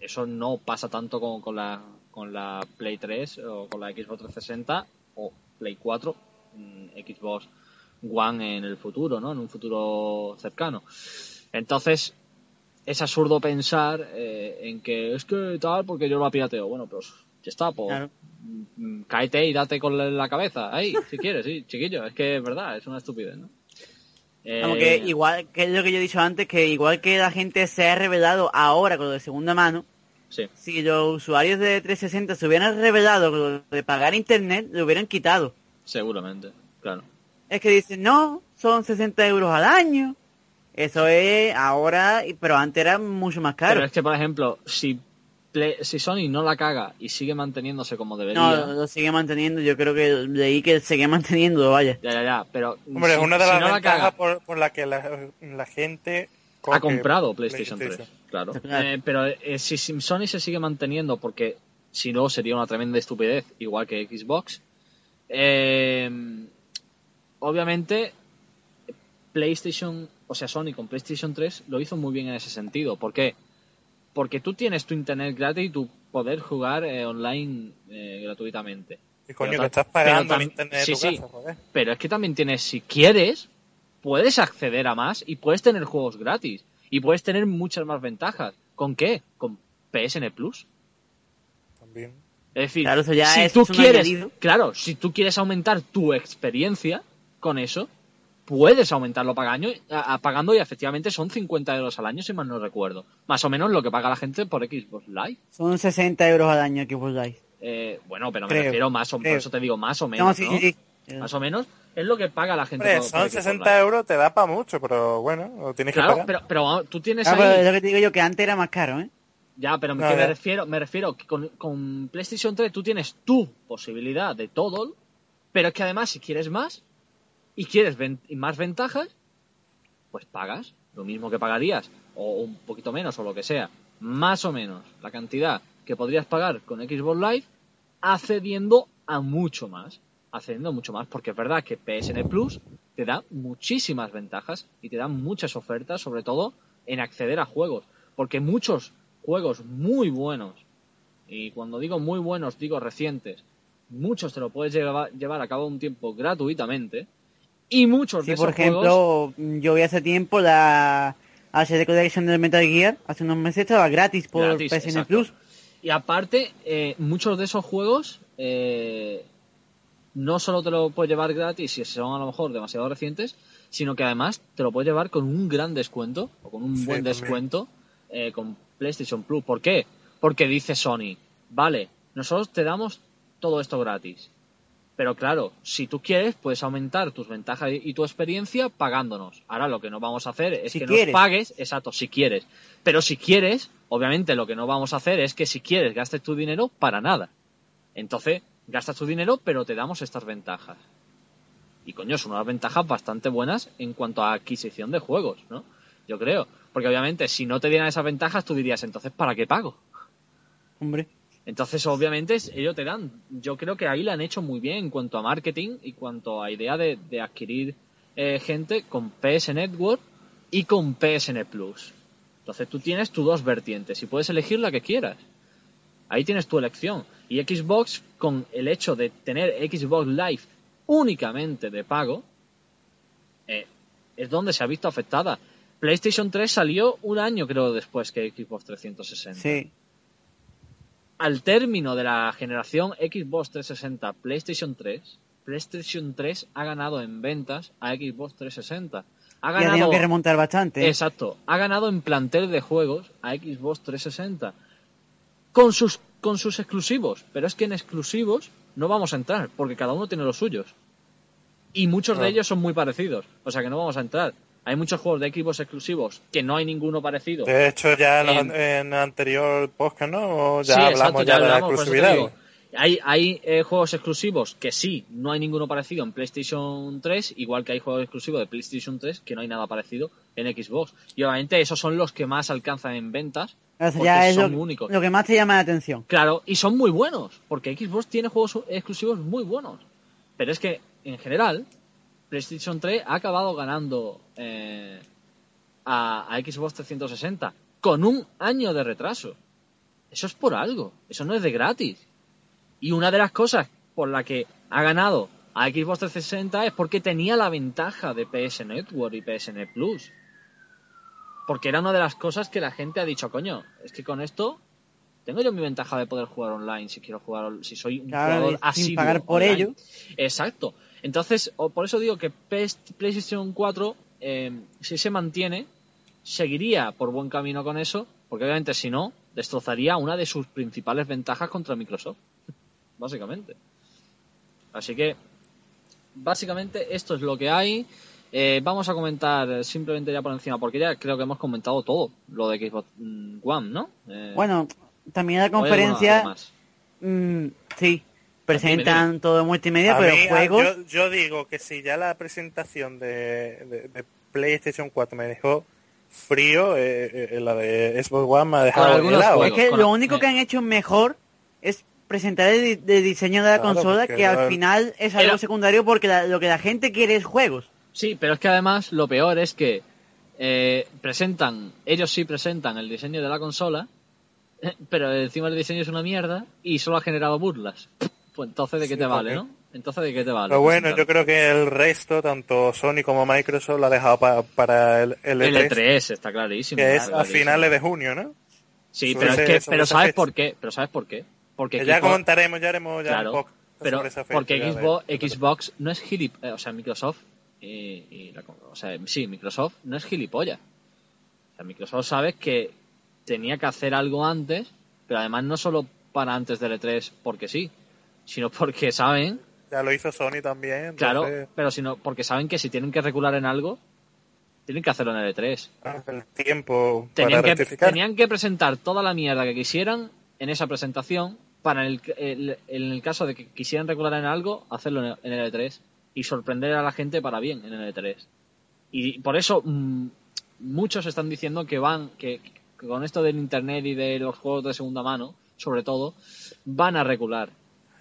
Eso no pasa tanto con, con la, con la Play 3 o con la Xbox 360 o Play 4, mm, Xbox One en el futuro, ¿no? En un futuro cercano. Entonces, es absurdo pensar eh, en que es que tal porque yo lo pirateo. Bueno, pues ya está, pues Claro. mm, cáete y date con la- cabeza ahí, si quieres, sí, chiquillo. Es que es verdad, es una estupidez, ¿no? Como Eh, que igual que es lo que yo he dicho antes, que igual que la gente se ha revelado ahora con lo de segunda mano, Sí, si los usuarios de 360 se hubieran revelado de pagar internet, lo hubieran quitado. seguramente, claro. Es que dicen, no, son 60 euros al año. Eso es ahora, pero antes era mucho más caro. Pero es que, por ejemplo, si, Play- si Sony no la caga y sigue manteniéndose como debería... No, lo sigue manteniendo, yo creo que leí que sigue manteniendo, vaya. Ya, ya, ya, pero Hombre, si, es una de si las no la ventajas por, por la que la, la gente ha comprado PlayStation 3, claro. Eh, pero eh, si, Sony se sigue manteniendo, porque si no sería una tremenda estupidez, igual que Xbox, eh, obviamente PlayStation, o sea, Sony con PlayStation 3 lo hizo muy bien en ese sentido. ¿Por qué? Porque tú tienes tu internet gratis y tu poder jugar eh, online eh, gratuitamente. Y coño, que estás pagando el internet de sí, tu sí. casa, joder. Pero es que también tienes, si quieres, puedes acceder a más y puedes tener juegos gratis. Y puedes tener muchas más ventajas. ¿Con qué? Con PSN Plus. También. Es decir, Claro, eso ya si es tú quieres, añadido. claro, si tú quieres aumentar tu experiencia con eso, puedes aumentarlo pagando, a- a- pagando y efectivamente son 50 euros al año, si mal no recuerdo. Más o menos lo que paga la gente por Xbox Live. Son 60 euros al año que vos dais. Eh, bueno, pero me Creo, refiero más o menos, por eso te digo más o menos, No, sí, ¿no? sí, sí. Más o menos es lo que paga la gente Hombre, por, por son Xbox 60 Live. euros, te da para mucho, pero bueno, lo tienes que pagar. pero, pero tú tienes Ah, ahí... pero es lo que te digo yo, que antes era más caro, ¿eh? Ya, pero No, que me refiero, me refiero que con, con PlayStation 3 tú tienes tu posibilidad de todo, pero es que además si quieres más y quieres ven- y más ventajas, pues pagas lo mismo que pagarías, o un poquito menos, o lo que sea, más o menos la cantidad que podrías pagar con Xbox Live, accediendo a mucho más, accediendo mucho más, porque es verdad que PSN Plus te da muchísimas ventajas y te da muchas ofertas, sobre todo en acceder a juegos, porque muchos juegos muy buenos, y cuando digo muy buenos digo recientes, muchos te lo puedes llevar, llevar a cabo un tiempo gratuitamente, y muchos de por esos juegos ejemplo, yo vi hace tiempo la HD Collection del Metal Gear, hace unos meses estaba gratis por Gratis, PSN exacto. Plus. Y aparte, eh, muchos de esos juegos eh, no solo te lo puedes llevar gratis si son a lo mejor demasiado recientes, sino que además te lo puedes llevar con un gran descuento o con un Sí, buen también. descuento eh, con PlayStation Plus. ¿Por qué? Porque dice Sony, vale, nosotros te damos todo esto gratis. Pero claro, si tú quieres, puedes aumentar tus ventajas y tu experiencia pagándonos. Ahora lo que no vamos a hacer es Si que quieres. nos pagues, exacto, si quieres. Pero si quieres, obviamente lo que no vamos a hacer es que si quieres gastes tu dinero para nada. Entonces, gastas tu dinero, pero te damos estas ventajas. Y coño, son unas ventajas bastante buenas en cuanto a adquisición de juegos, ¿no? Yo creo. Porque obviamente, si no te dieran esas ventajas, tú dirías, entonces, ¿para qué pago? Hombre, Entonces, obviamente, ellos te dan. Yo creo que ahí la han hecho muy bien en cuanto a marketing y cuanto a idea de, de adquirir eh, gente con PS Network y con PSN Plus. Entonces, tú tienes tus dos vertientes y puedes elegir la que quieras. Ahí tienes tu elección. Y Xbox, con el hecho de tener Xbox Live únicamente de pago, eh, es donde se ha visto afectada. PlayStation 3 salió un año, creo, después que Xbox 360. Sí. Al término de la generación Xbox 360 PlayStation 3, PlayStation 3 ha ganado en ventas a Xbox 360. Ha Y ha tenido que remontar bastante. exacto, ha ganado en plantel de juegos a Xbox 360 con sus con sus exclusivos, pero es que en exclusivos no vamos a entrar porque cada uno tiene los suyos. Y muchos de ellos son muy parecidos, o sea que no vamos a entrar. Hay muchos juegos de Xbox exclusivos que no hay ninguno parecido. De hecho, ya en, En- anterior podcast, ¿no? Ya Sí, hablamos exacto, ya de la hablamos, eso te exclusividad. Hay, hay eh, juegos exclusivos que sí, no hay ninguno parecido en PlayStation 3, igual que hay juegos exclusivos de PlayStation 3 que no hay nada parecido en Xbox. Y obviamente esos son los que más alcanzan en ventas, ya es son lo, únicos. lo que más te llama la atención. Claro, y son muy buenos, porque Xbox tiene juegos exclusivos muy buenos. Pero es que, en general, PlayStation 3 ha acabado ganando eh, a, a Xbox 360 con un año de retraso. Eso es por algo, eso no es de gratis. Y una de las cosas por la que ha ganado a Xbox 360 es porque tenía la ventaja de PS Network y PSN Plus. Porque era una de las cosas que la gente ha dicho, coño, es que con esto tengo yo mi ventaja de poder jugar online si quiero jugar, si soy un Claro, jugador y sin pagar por online. ello. Exacto. Entonces, por eso digo que PlayStation 4, eh, si se mantiene, seguiría por buen camino con eso, porque obviamente si no, destrozaría una de sus principales ventajas contra Microsoft. Básicamente. Así que, básicamente, esto es lo que hay. Eh, vamos a comentar simplemente ya por encima, porque ya creo que hemos comentado todo lo de Xbox mm, One, ¿no? Eh, Bueno, también la ¿o hay alguna- conferencia, mm, sí, presentan todo multimedia, A pero mí, juegos, yo, yo digo que si ya la presentación de, de- de PlayStation 4 me dejó frío, eh, eh, la de Xbox One me ha dejado helado. juegos. es que lo único que han hecho mejor es presentar el, de diseño de la Claro, consola, que al final es algo Era- secundario porque la- lo que la gente quiere es juegos. Sí, pero es que además lo peor es que eh, presentan, ellos sí presentan el diseño de la consola, pero encima el diseño es una mierda y solo ha generado burlas. Pues entonces de qué Sí, te vale, ¿no? Entonces de qué te vale. Pero bueno, presentar? yo creo que el resto, tanto Sony como Microsoft, lo ha dejado pa- para el, el el E3, E3 está clarísimo. que es a clarísimo. finales de junio, ¿no? Sí, pero es que, pero ¿sabes por qué? Pero ¿sabes por qué? Porque Que ya Xbox- comentaremos, ya haremos ya Claro, un poco pero sobre esa fecha. porque Xbox, de- Xbox no es gilipollas, o sea, Microsoft y, y la- o sea, sí, Microsoft no es gilipollas. O sea, Microsoft sabe que tenía que hacer algo antes, pero además no solo para antes del E3 porque sí, sino porque saben, Ya lo hizo Sony también. claro, pero sino porque saben que si tienen que recular en algo, tienen que hacerlo en el E3. el tiempo Tenían que, tenían que presentar toda la mierda que quisieran en esa presentación para el, el- en el caso de que quisieran regular en algo, hacerlo en el, en el E3 y sorprender a la gente para bien en el E3. Y por eso mm, muchos están diciendo que van, que, que con esto del internet y de los juegos de segunda mano, sobre todo, van a regular.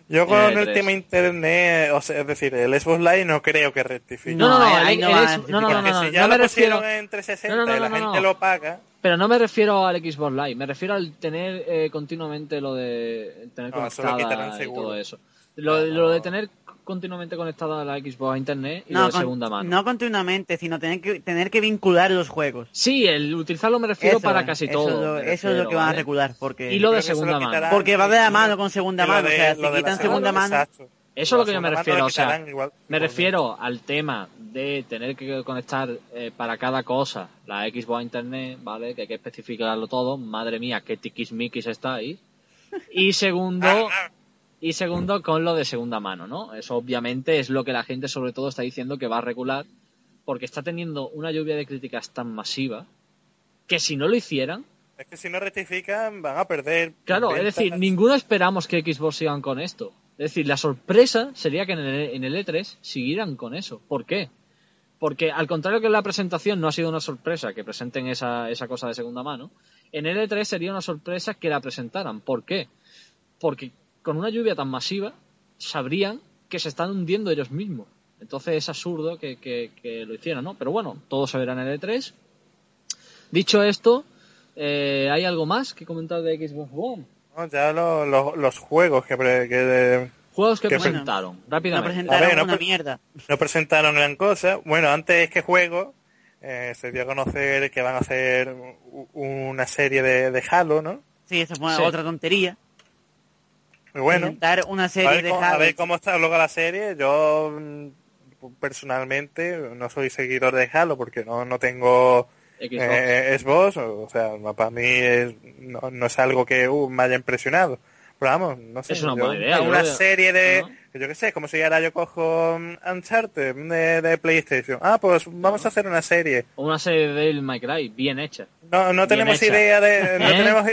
Yo con en el el E3. tema internet, o sea, es decir, el Xbox Live no creo que rectifique. No, no, no, no no, no, no, no, si ya no lo me refiero, pusieron en 360 No, no, no, y la no, no, gente no. lo paga, pero no me refiero al Xbox Live, me refiero al tener eh, continuamente lo de tener lo conectada y todo eso. Lo, No, lo de tener continuamente conectada la Xbox a internet y lo No, de con- segunda mano. no continuamente, sino tener que, tener que vincular los juegos. Sí, el utilizarlo me refiero Eso, para casi eso todo. es lo- eso es lo que van a regular, porque... Y lo de lo segunda mano. Porque va de la mano con segunda lo mano, de- o sea, lo si de quitan segunda mano... Eso es lo que yo me refiero, o sea, igual- Me refiero al tema de tener que conectar eh, para cada cosa la Xbox a internet, ¿vale? Que hay que especificarlo todo. Madre mía, qué tiquismiquis estáis. Y segundo, y segundo con lo de segunda mano, ¿no? Eso obviamente es lo que la gente sobre todo está diciendo que va a regular porque está teniendo una lluvia de críticas tan masiva que si no lo hicieran, Es que si no rectifican van a perder. Claro, es decir, ninguno esperamos que Xbox sigan con esto. Es decir, la sorpresa sería que en el, en el E3 siguieran con eso. ¿Por qué? Porque al contrario que en la presentación no ha sido una sorpresa que presenten esa, esa cosa de segunda mano, en el E3 sería una sorpresa que la presentaran. ¿Por qué? Porque con una lluvia tan masiva sabrían que se están hundiendo ellos mismos. Entonces es absurdo que, lo hicieran, ¿no? Pero bueno, todo se verá en el E3. Dicho esto, eh, ¿hay algo más que comentar de Xbox One? No, ya lo- lo- los juegos que, pre- que Juegos que presentaron, No rápidamente. presentaron A ver, no una pre- mierda. no presentaron gran cosa. Bueno, antes que juego, eh, se dio a conocer que van a hacer una serie de, de Halo, ¿no? Sí, eso fue Sí. otra tontería. Muy bueno. Presentar una A serie ver, de cómo, a Halo. ver cómo está luego la serie. Yo mm, personalmente no soy seguidor de Halo porque no, no tengo Xbox. eh, Xbox. O sea, para mí es- no, no es algo que uh, me haya impresionado. Pero vamos, no sé. Es una yo- buena idea, Una serie de, ¿No? yo qué sé, como si ahora yo cojo mm, Uncharted de, de PlayStation. Ah, pues vamos a hacer una serie. Una serie de May Cry, bien hecha. No, no Bien tenemos hecha. idea de, no ¿Eh? tenemos,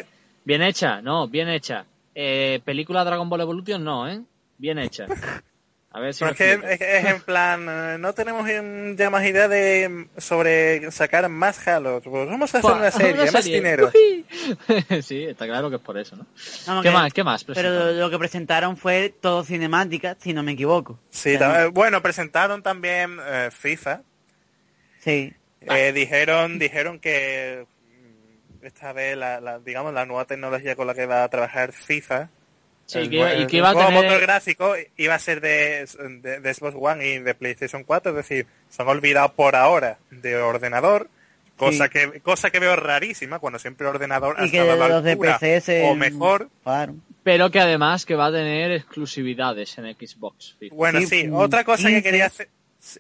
Bien hecha, no, bien hecha. Eh, película Dragon Ball Evolution, no, ¿eh? Bien hecha. A ver si es que explico. es, es en plan, eh, no tenemos ya más idea de sobre sacar más Halo. Pues vamos a hacer una serie, Una más dinero. Sí, está claro que es por eso, ¿no? ¿Qué que- más? ¿Qué más? Pero lo que presentaron fue todo cinemática, si no me equivoco. Sí, O sea, bueno, presentaron también eh, FIFA. Sí. Eh, dijeron, dijeron que mm, esta vez la, la- digamos la nueva tecnología con la que va a trabajar FIFA. Sí, el que iba- nue- y que el iba a nuevo tener- motor gráfico iba a ser de, de, de Xbox One y de PlayStation 4, es decir, se han olvidado por ahora de ordenador, cosa Sí. que cosa que veo rarísima cuando siempre el ordenador ha Y que estado a la los de PC se... o mejor. Claro. Pero que además que va a tener exclusividades en Xbox. Bueno, Sí, sí, otra cosa que 15. quería hacer,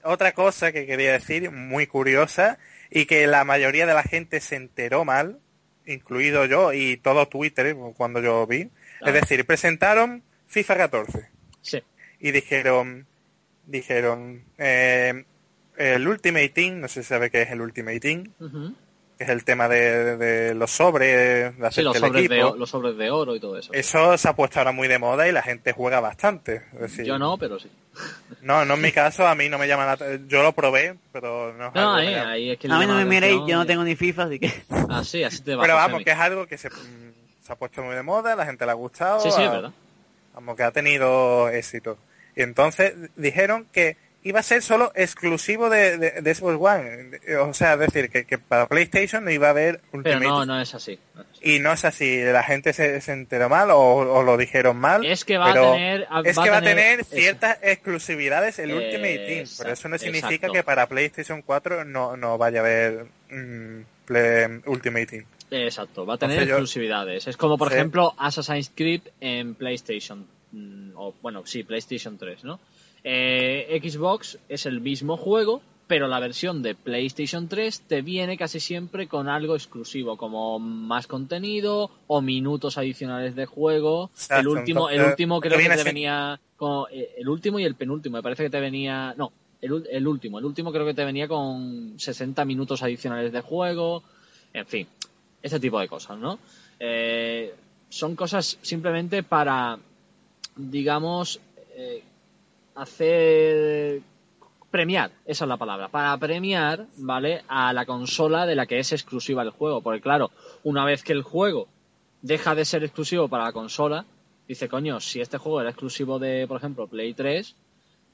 otra cosa que quería decir muy curiosa y que la mayoría de la gente se enteró mal, incluido yo y todo Twitter cuando yo vi, Claro. es decir, presentaron FIFA 14 Sí. y dijeron dijeron eh, el Ultimate Team, no sé si sabe qué es el Ultimate Team, que es el tema de, de los sobres, de Sí, hacerte los el sobres, de, equipo. o- los sobres de oro y todo eso. Eso se ha puesto ahora muy de moda y la gente juega bastante. Es decir, Yo no, pero sí. no, no en mi caso, a mí no me llama la Yo lo probé, pero no es No, algo ahí, ahí es que A mí no me miréis, yo no tengo ni FIFA, así que... Así, así te va. Pero vamos, que es algo que se, mm, se ha puesto muy de moda, la gente le ha gustado. Sí, sí, es verdad. Vamos, que ha tenido éxito. Y entonces dijeron que iba a ser solo exclusivo de, de, de Xbox One. O sea, es decir, que, que para PlayStation no iba a haber Pero Ultimate. no, no es así. no es así. Y no es así, la gente se, se enteró mal o, o lo dijeron mal. Es que va a pero tener- es va que va a tener tener ciertas exclusividades el Ultimate Team. Exacto, Pero eso no significa exacto. que para PlayStation 4 no, no vaya a haber mm, Play- Ultimate Team. Exacto, va a tener exclusividades. Es como, por Sí. ejemplo, Assassin's Creed en PlayStation. mm, O, bueno, sí, PlayStation 3, ¿no? Eh, Xbox es el mismo juego, pero la versión de PlayStation 3 te viene casi siempre con algo exclusivo, como más contenido o minutos adicionales de juego. El último, el último creo que te venía con eh, el último y el penúltimo. Me parece que te venía, no, el, el último, el último creo que te venía con 60 minutos adicionales de juego. En fin, ese tipo de cosas, ¿no? Eh, son cosas simplemente para, digamos, eh, hacer premiar, esa es la palabra, para premiar, ¿vale? A la consola de la que es exclusiva el juego, porque claro, una vez que el juego deja de ser exclusivo para la consola, dice, coño, si este juego era exclusivo de, por ejemplo, Play 3,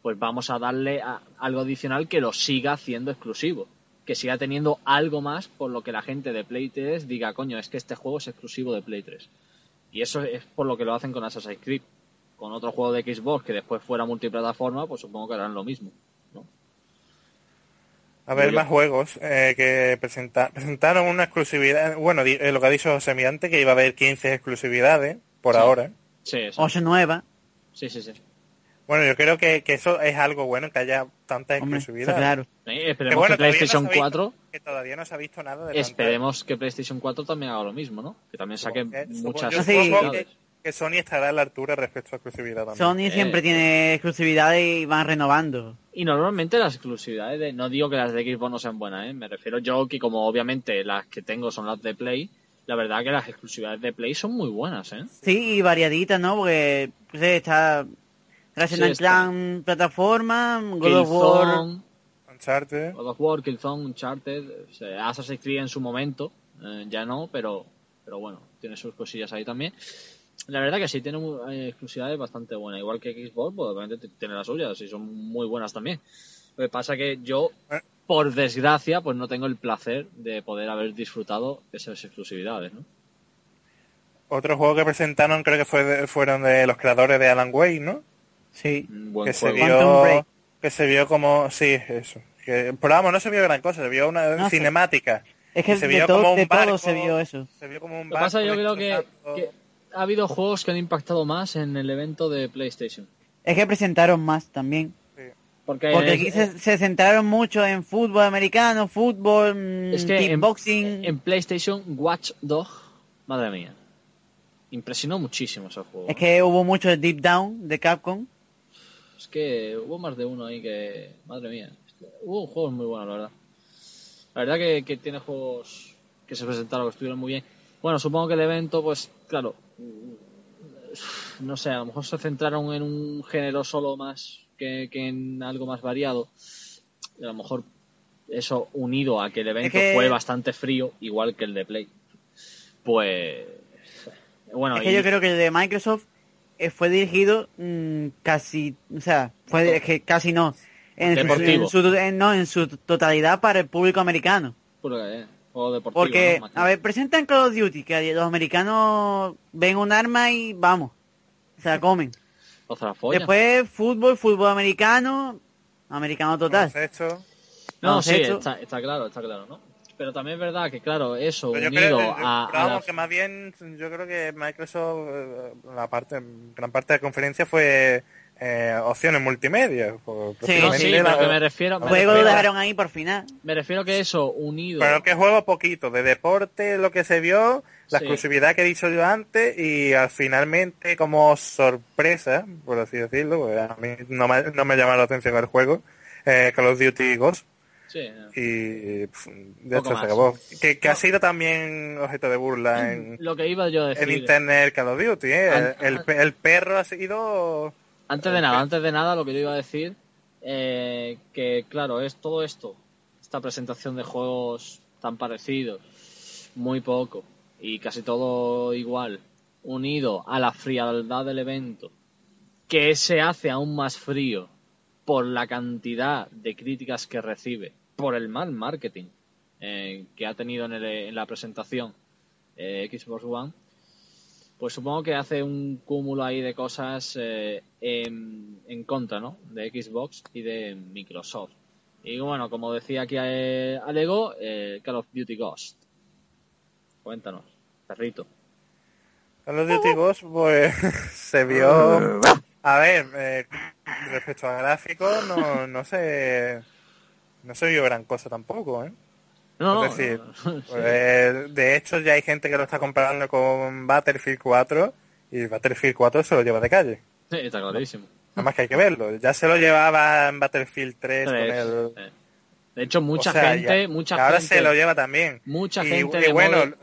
pues vamos a darle a- algo adicional que lo siga haciendo exclusivo, que siga teniendo algo más por lo que la gente de Play 3 diga, coño, es que este juego es exclusivo de Play 3. Y eso es por lo que lo hacen con Assassin's Creed. Con otro juego de Xbox que después fuera multiplataforma, pues supongo que harán lo mismo. ¿no? A ver, Yo- más juegos eh, que presenta- presentaron una exclusividad. Bueno, di- eh, lo que ha dicho José Miante, que iba a haber 15 exclusividades por Sí. ahora. Sí, eso. Ocho nueva. sí, sí, sí. Bueno, yo creo que, que eso es algo bueno, que haya Hombre, está exclusividades. claro. Eh, esperemos Que bueno, que todavía no PlayStation visto- 4 Que todavía no se ha visto nada de Esperemos que PlayStation 4 también haga lo mismo, ¿no? Que también saque que- muchas yo Sí. que, que Sony estará a la altura respecto a exclusividad también. Sony siempre Eh. tiene exclusividades y van renovando. Y normalmente las exclusividades, de, no digo que las de Xbox no sean buenas, ¿eh? me refiero yo que como obviamente las que tengo son las de Play, la verdad que las exclusividades de Play son muy buenas, ¿eh? Sí, y variaditas, ¿no? Porque pues, está Ratchet Sí. Clank plataforma, God of War. Killzone, Uncharted. God of War, Killzone, Uncharted, Assassin's Creed en su momento, eh, ya no, pero, pero bueno, tiene sus cosillas ahí también. La verdad que sí, tiene eh, exclusividades bastante buenas, igual que Xbox, pues obviamente tiene las suyas y son muy buenas también. Lo que pasa que yo, Eh. por desgracia, pues no tengo el placer de poder haber disfrutado esas exclusividades, ¿no? Otro juego que presentaron creo que fue de- fueron de los creadores de Alan Wake, ¿no? Sí. Buen que se juego. Vio que se vio como sí eso que, pero vamos no se vio gran cosa se vio una No, sí. cinemática Es que se de, vio todo, como un de todo barco. se vio eso. se vio como un Lo que pasa barco yo creo que, que ha habido juegos que han impactado más en el evento de PlayStation. Es que presentaron más también. Porque, Porque es- aquí se, se centraron mucho en fútbol americano, fútbol, mm, es que en, kickboxing. en PlayStation Watch Dog, madre mía, impresionó muchísimo ese juego. Es que hubo mucho de Deep Down de Capcom. Es que hubo más de uno ahí que, madre mía, hubo juegos muy buenos, la verdad. La verdad que, que tiene juegos que se presentaron que estuvieron muy bien. Bueno, supongo que el evento, pues claro, no sé, a lo mejor se centraron en un género solo más que, que en algo más variado. Y a lo mejor eso unido a que el evento que- fue bastante frío, igual que el de Play. Pues bueno, es que y- yo creo que el de Microsoft fue dirigido mm, casi, o sea, fue que casi no. En su, Deportivo. en su- en- no, en su totalidad para el público americano. juego deportivo, Porque, ¿no? A ver, presentan Call of Duty, que los americanos ven un arma y vamos, se la comen. o se la follan. Después fútbol, fútbol americano, americano total. No, Vamos, sí, está, está claro, está claro, ¿no? Pero también es verdad que, claro, eso Pero yo unido creo, yo- a, pero a vamos, la- que más bien yo creo que Microsoft eh, la parte gran parte de la conferencia fue eh, opciones multimedia Sí, No, sí, la- pero me refiero, me Juego lo dejaron ahí por final. me refiero que eso unido... pero que juego poquito de deporte lo que se vio la Sí. exclusividad que he dicho yo antes y al finalmente como sorpresa por así decirlo a mí no me, no me llama la atención el juego eh, Call of Duty Ghost Sí, eh. y pf, de hecho se acabó. Que, que ha sido también objeto de burla en, lo que iba yo a en internet Call of Duty ¿eh? El, el perro ha sido Antes de nada, antes de nada, lo que yo iba a decir, eh, que claro, es todo esto, esta presentación de juegos tan parecidos, muy poco, y casi todo igual, unido a la frialdad del evento, que se hace aún más frío por la cantidad de críticas que recibe, por el mal marketing eh, que ha tenido en, el- en la presentación eh, Xbox One, pues supongo que hace un cúmulo ahí de cosas eh, en, en contra, ¿no? De Xbox y de Microsoft. Y bueno, como decía aquí eh, Alego, eh, Call of Duty Ghost. Cuéntanos, perrito. Call of Duty Ghost, pues se vio. A ver, eh, respecto a gráficos, no, no se. No se vio gran cosa tampoco, ¿eh? No, es decir, no, no, sí. pues, de hecho ya hay gente que lo está comparando con Battlefield 4 y Battlefield 4 se lo lleva de calle. Sí, está clarísimo. Nada más que hay que verlo. Ya se lo llevaba en Battlefield 3 con el. eh. De hecho, mucha o sea, gente, ya- mucha ahora gente, se lo lleva también. mucha Y- gente y de bueno, Modern-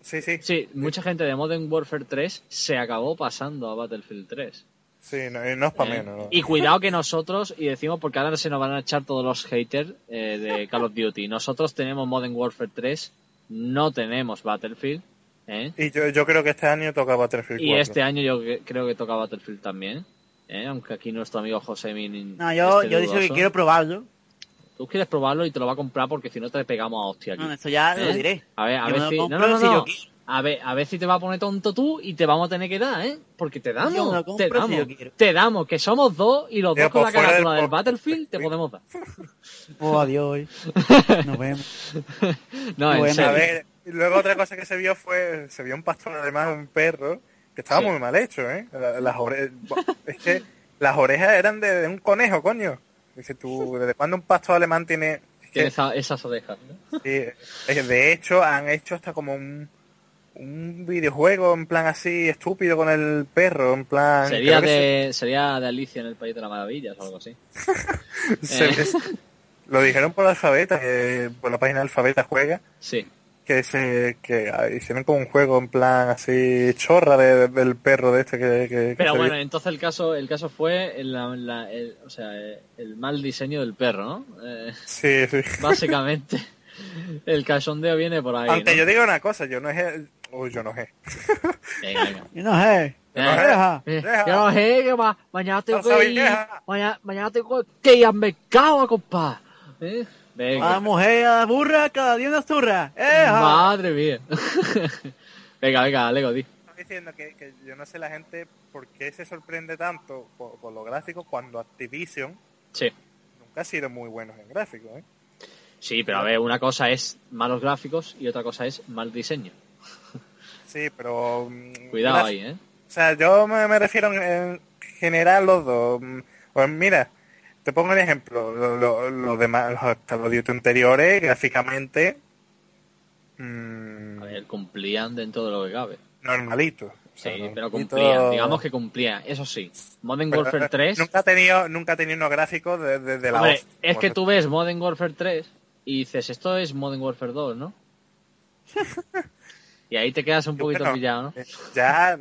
sí, sí. sí, mucha gente de Modern Warfare 3 se acabó pasando a Battlefield 3. Sí, no, y no es para ¿eh? menos. ¿no? Y cuidado que nosotros, y decimos porque ahora se nos van a echar todos los haters eh, de Call of Duty. Nosotros tenemos Modern Warfare 3, no tenemos Battlefield. ¿eh? Y yo, yo creo que este año toca Battlefield 4. Y este año yo que- creo que toca Battlefield también. ¿eh? Aunque aquí nuestro amigo José Min. No, yo, esté yo digo que dudoso. quiero probarlo. Tú quieres probarlo y te lo va a comprar porque si no te pegamos a hostia aquí. No, eso ya lo ¿Eh? diré. A ver, a Yo ver me lo si. No, compro no, no, si no. yo. A ver, a ver si te va a poner tonto tú y te vamos a tener que dar, ¿eh? Porque te damos, Yo te damos, yo te damos, que somos dos y los Mira, dos con la por fuera carátula del del. Battlefield te podemos dar. Oh, adiós. Nos vemos. No, en Bueno, A serio. ver, y luego otra cosa que se vio fue, se vio un pastor además, un perro, que estaba Sí. muy mal hecho, ¿eh? La- Las orejas, es que las orejas eran de, de un conejo, coño. Dice tú, ¿desde cuándo un pastor alemán tiene...? es que, Tiene esa- esas orejas, ¿no? sí, es que de hecho, han hecho hasta como un, un videojuego en plan así estúpido con el perro, en plan... Sería de, sería de Alicia en el País de las Maravillas o algo así. se- eh. lo dijeron por Alfabeta, que por la página Alfabeta juega, Sí. que se que ah, hicieron como un juego en plan así chorra de- del perro de este que, Pero bueno, entonces el caso, el caso fue el, la- el- o sea, eh, el mal diseño del perro, ¿no? Eh, sí, sí. básicamente, el cachondeo viene por ahí. Aunque ¿no? yo digo una cosa, yo no es uy, yo no sé. Yo no sé. Eh, Deja. Deja. yo no sé que ma- mañana tengo No que ir, mañana, mañana tengo que ir al mercado a comprar. ¿Eh? Venga. A la mujer, a la burra, cada día una zurra. ¡Eh! Madre mía. venga, venga, Lego, di. diciendo que, que yo no sé la gente por qué se sorprende tanto por, por los gráficos cuando Activision Sí. nunca ha sido muy buenos en gráficos, ¿eh? Sí, pero a ver, una cosa es malos gráficos y otra cosa es mal diseño. Sí, pero... mm, Cuidado ahí, ¿eh? O sea, yo me, me refiero en, en general los dos. Pues mira, te pongo un ejemplo. Los lo, los demás, los Call of Duty anteriores, gráficamente, mm, A ver, cumplían dentro de lo que cabe. normalitos. O Sí, sea, pero cumplían. Digamos que cumplían. Eso sí, Modern Pero, Warfare eh, 3... Nunca ha tenido, nunca ha tenido unos gráficos de, de- de la hostia. es que tú ves Modern Warfare 3 y dices, esto es Modern Warfare 2, ¿no? y ahí te quedas un Yo, poquito bueno, pillado, ¿no? eh, Ya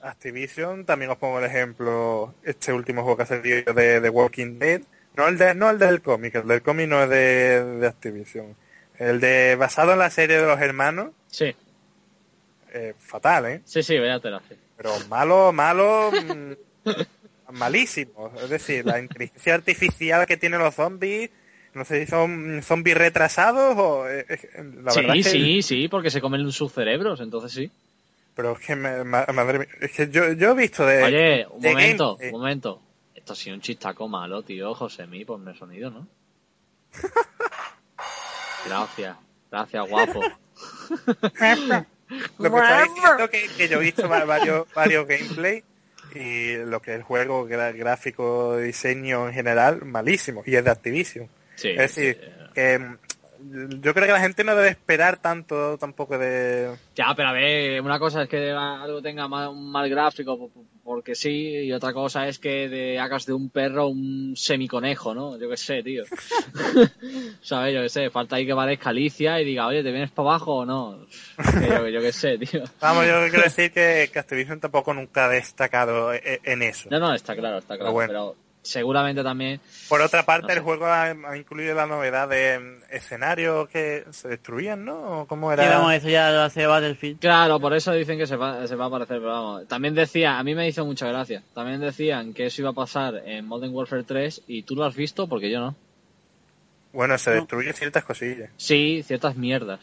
Activision, también os pongo el ejemplo, este último juego que ha salido de, de Walking Dead, no el de, no el del cómic, el del cómic no es de, de Activision. El de basado en la serie de los hermanos, Sí, eh, fatal, ¿eh? sí, sí, vaya te la hace. Pero malo, malo, mm, malísimo. Es decir, la inteligencia artificial que tienen los zombies, no sé si son zombies retrasados o... eh, eh, la verdad Sí, es que- sí, sí, porque se comen sus cerebros, entonces sí. Pero es que, me- ma- madre mía, es que yo, yo he visto de... Oye, un de momento, un momento. Esto ha sido un chistaco malo, tío, José mí, ponme sonido, ¿no? Gracias, gracias, guapo. Lo que está diciendo que, que yo he visto va- varios, varios gameplay y lo que es el juego, gráfico, diseño en general, malísimo. Y es de Activision. Sí, es decir, sí. que mm, yo creo que la gente no debe esperar tanto tampoco de... Ya, pero a ver, una cosa es que algo tenga mal- un mal gráfico po- po- porque sí, y otra cosa es que de, hagas de un perro un semiconejo, ¿no? Yo qué sé, tío. ¿Sabes? Yo qué sé, falta ahí que parezca Alicia y diga, oye, ¿te vienes para abajo o no? Yo, yo qué sé, tío. Vamos, yo quiero decir que, que Activision tampoco nunca ha destacado e- en eso. No, no, está claro, está claro, bueno. pero seguramente también... Por otra parte, No sé. el juego ha, ha incluido la novedad de mm, escenarios que se destruían, ¿no? ¿O ¿Cómo Sí, era? vamos, eso ya lo hace Battlefield. Claro, por eso dicen que se va, se va a aparecer, pero vamos. También decía, a mí me hizo mucha gracia, también decían que eso iba a pasar en Modern Warfare 3 y tú lo has visto porque yo no. Bueno, se No. destruyen ciertas cosillas. Sí, ciertas mierdas.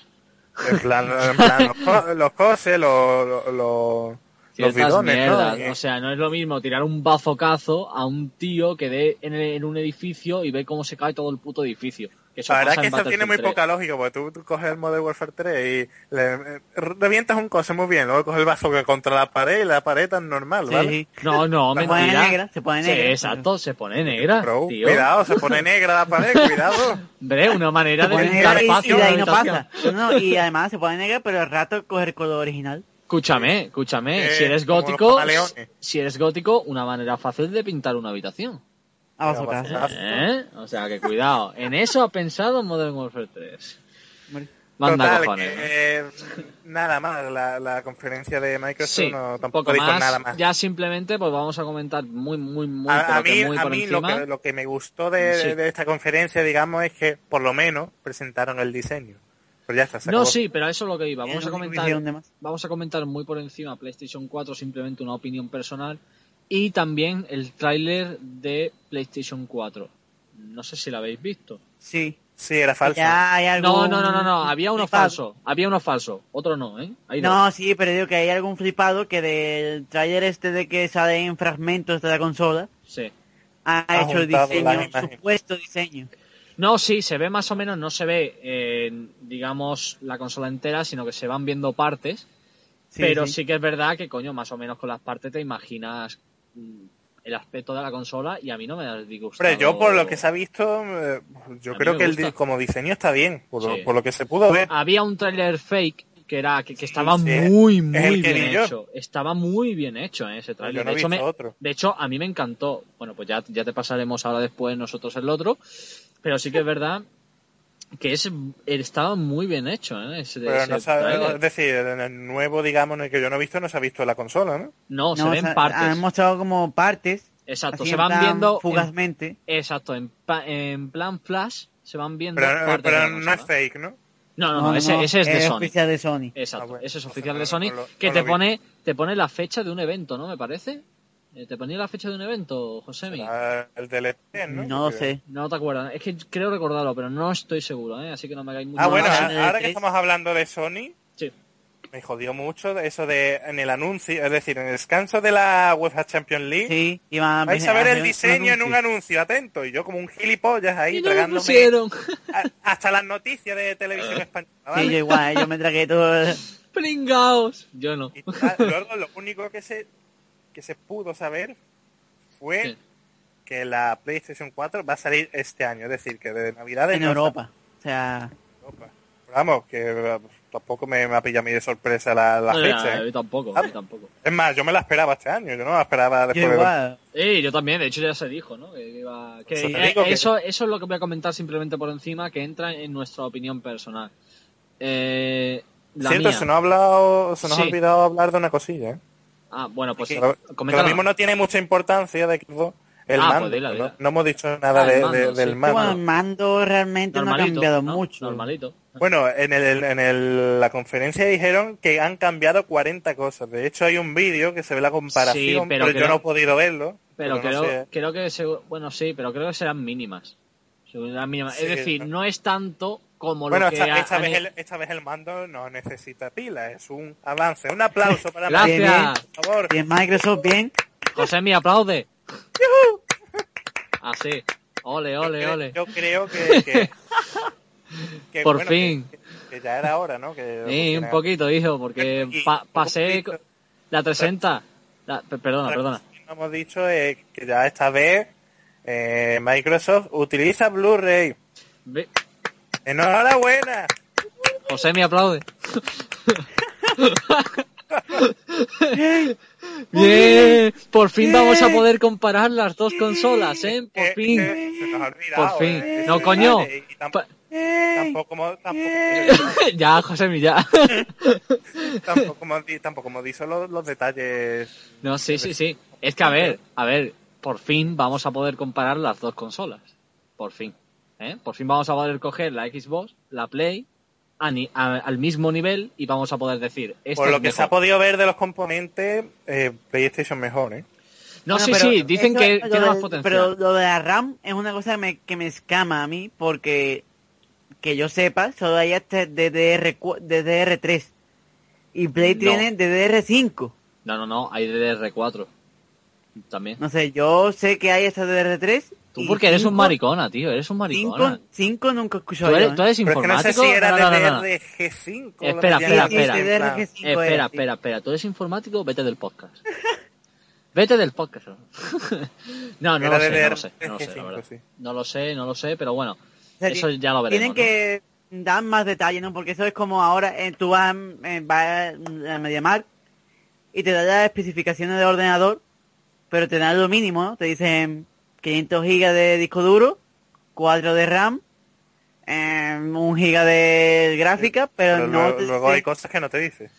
En plan, en plan los, co- los coses, los, los, los, los Ciertas bidones, mierdas. ¿no? O sea, no es lo mismo tirar un bazocazo a un tío que dé en, el- en un edificio y ve cómo se cae todo el puto edificio. Que eso la verdad es que eso tiene muy Battlefield 3. poca lógica, porque tú, tú coges el Modern Warfare 3 y le, eh, revientas un cose muy bien, luego coges el vaso que contra la pared y la pared tan normal, Sí, ¿vale? sí. No, no, Se pone mentira. negra, se pone Sí, negra. exacto, se pone negra, Pero, tío. cuidado, se pone negra la pared, cuidado. Hombre, una manera Se de negra y, y de ahí no pasa. No, no, y además se pone negra, pero al rato coge el color original. Escúchame, escúchame. Eh, si eres gótico, si eres gótico, una manera fácil de pintar una habitación. ¿Eh? O sea, que cuidado. En eso ha pensado Modern Warfare 3. Hombre. Manda Total, cojones. que, eh, nada más, la, la conferencia de Microsoft Sí, no, tampoco poco dijo más. nada más. Ya simplemente, pues vamos a comentar muy, muy, muy, a, a que mí, muy a por mí lo, que, lo que me gustó de, Sí. de esta conferencia, digamos, es que por lo menos presentaron el diseño. Pero ya está, se No, acabó. sí, pero eso es lo que iba. Vamos a comentar, vamos a comentar muy por encima PlayStation 4, simplemente una opinión personal. Y también el tráiler de PlayStation 4. No sé si lo habéis visto. Sí. Sí, era falso. Ya hay algún No, no, no, no, no. Había uno flipado. falso. Había uno falso. Otro no, ¿eh? Hay dos. No, sí, pero digo que hay algún flipado que del trailer este de que salen fragmentos de la consola Sí. ha Ha hecho el diseño, supuesto diseño. No, sí, se ve más o menos, no se ve, eh, digamos, la consola entera, sino que se van viendo partes. Sí, pero sí. sí. que es verdad que, coño, más o menos con las partes te imaginas mm, el aspecto de la consola y a mí no me ha disgustado. Hombre, yo por lo que se ha visto, eh, yo creo que el, como diseño está bien, por, lo- Sí. por lo que se pudo ver. Había un tráiler fake que era que, estaba sí, muy, es muy bien hecho. Estaba muy bien hecho ¿eh? ese Yo tráiler. no he de, hecho, visto me- otro. de hecho, a mí me encantó. Bueno, pues ya, ya te pasaremos ahora después nosotros el otro. Pero sí que es verdad que es, estaba muy bien hecho ¿eh? ese, Pero ese no sabe- tráiler. es decir, en el nuevo, digamos, en el que yo no he visto, no se ha visto la consola, ¿no? No, se ven o sea, partes. Han mostrado como partes. Exacto, se van viendo. en- Fugazmente. exacto, en, pa- en plan flash se van viendo. Pero, partes pero de la no es fake, ¿no? No, no, no, ese, ese es de Sony. oficial de Sony. Exacto, Ah, bueno. ese es oficial de Sony, lo- que no te vi. pone te pone la fecha de un evento, ¿no? Me parece. Eh, ¿Te ponía la fecha de un evento, Josemi? El del E3, ¿no? No lo Creo. sé. No te acuerdas. Es que creo recordarlo, pero no estoy seguro, ¿eh? Así que no me hagáis mucho Ah, bueno, No, a- ahora que E3. estamos hablando de Sony, Sí. me jodió mucho eso de en el anuncio, es decir, en el descanso de la UEFA Champions League. Sí, iban Vais a ver el un diseño en un anuncio. atento. Y yo como un gilipollas ahí Y no lo tragándome pusieron. a- hasta las noticias de televisión española. Sí, ¿vale? yo igual, yo me tragué todo. Pringaos. Yo no. Luego lo único que se que se pudo saber fue Sí. que la PlayStation 4 va a salir este año, es decir, que de Navidades en Europa. O sea, Europa. Vamos, que eh, tampoco me, me ha pillado a mí de sorpresa la, la No, fecha. ya, ¿eh? yo tampoco, yo tampoco. Es más, yo me la esperaba este año, yo no la esperaba yo después de igual. Eh, yo también, de hecho ya se dijo, ¿no? Que iba- que- Eso te eh, que- eso, eso es lo que voy a comentar simplemente por encima, que entra en nuestra opinión personal. Eh, la Cierto, mía. se nos ha hablado, se nos ha Sí. olvidado hablar de una cosilla, ¿eh? Ah, bueno, pues Que, sí. lo, que coméntalo. lo mismo no tiene mucha importancia de Xbox, el Ah, pues mando. dila, ¿no? hemos dicho nada Ah, el de- mando, de- sí. del mando. Bueno, el mando realmente no ha cambiado ¿no? mucho. Normalito. Bueno, en, el, en el- la conferencia dijeron que han cambiado 40 cosas. De hecho, hay un vídeo que se ve la comparación, Sí, pero, pero yo no he podido verlo. Pero creo, no sé. creo que, bueno, sí, pero creo que serán mínimas. Serán mínimas. Sí, es decir, no. no es tanto como Bueno, lo que esta, ha- esta han- vez el, esta vez el mando no necesita pila, es un avance. Un aplauso para Gracias. Microsoft, por favor. Bien, Microsoft, bien. José, mi aplaude. Así. Ole, ole, Yo- ole. Yo creo que... que- que, Por bueno, fin. Que, que ya era hora, ¿no? Que Sí, un poquito, hijo, porque Y- pa- un pasé la 360. La- pe- perdona, perdona. hemos dicho es que ya esta vez eh, Microsoft utiliza Blu-ray. ¡Enhorabuena! José, mi aplaude. Bien, por fin vamos a poder comparar las dos consolas, ¿eh? Por Eh, fin. eh, se nos ha olvidado, Por fin. eh, No, coño. tampoco, tampoco, ya, José, ya. tampoco, tampoco hemos dicho los, los detalles. No, sí, sí, sí. Es que a ver, a ver, por fin vamos a poder comparar las dos consolas. Por fin. ¿Eh? Por fin vamos a poder coger la Xbox, la Play, a ni- a- al mismo nivel y vamos a poder decir, esta Por lo es que se ha podido ver de los componentes, eh, PlayStation mejor, ¿eh? No, Bueno, sí, sí, dicen eso- que tiene más de- potencial. Pero lo de la RAM es una cosa que me, que me escama a mí porque que yo sepa, solo hay este DDR, DDR3 y Play No. tiene DDR5. No, no, no, hay DDR4 también. No sé, yo sé que hay este DDR3. Tú porque eres un cinco- maricona, tío, eres un maricona. Cinco, cinco nunca he ¿Tú escuchado eres, yo, tú ¿eh? eres Pero es que no informático? sé si era No, no, no, no, no. DDR-G5. o lo Espera, espera, espera. DDR5 Espera, espera, espera. ¿Tú eres informático? Vete del podcast. Vete del podcast. no, no lo sé, de no lo sé, no lo sé, la G5, verdad. No lo sé, no lo sé, pero bueno, O sea, eso ya lo veremos. Tienen que dar más detalles, ¿no? Porque eso es como ahora eh, tú vas, eh, vas a MediaMarkt y te da las especificaciones del ordenador, pero te dan lo mínimo, ¿no? Te dicen 500 gigas de disco duro, 4 de RAM, eh, 1 giga de gráfica, pero, Pero no luego, te luego hay cosas que no te dice.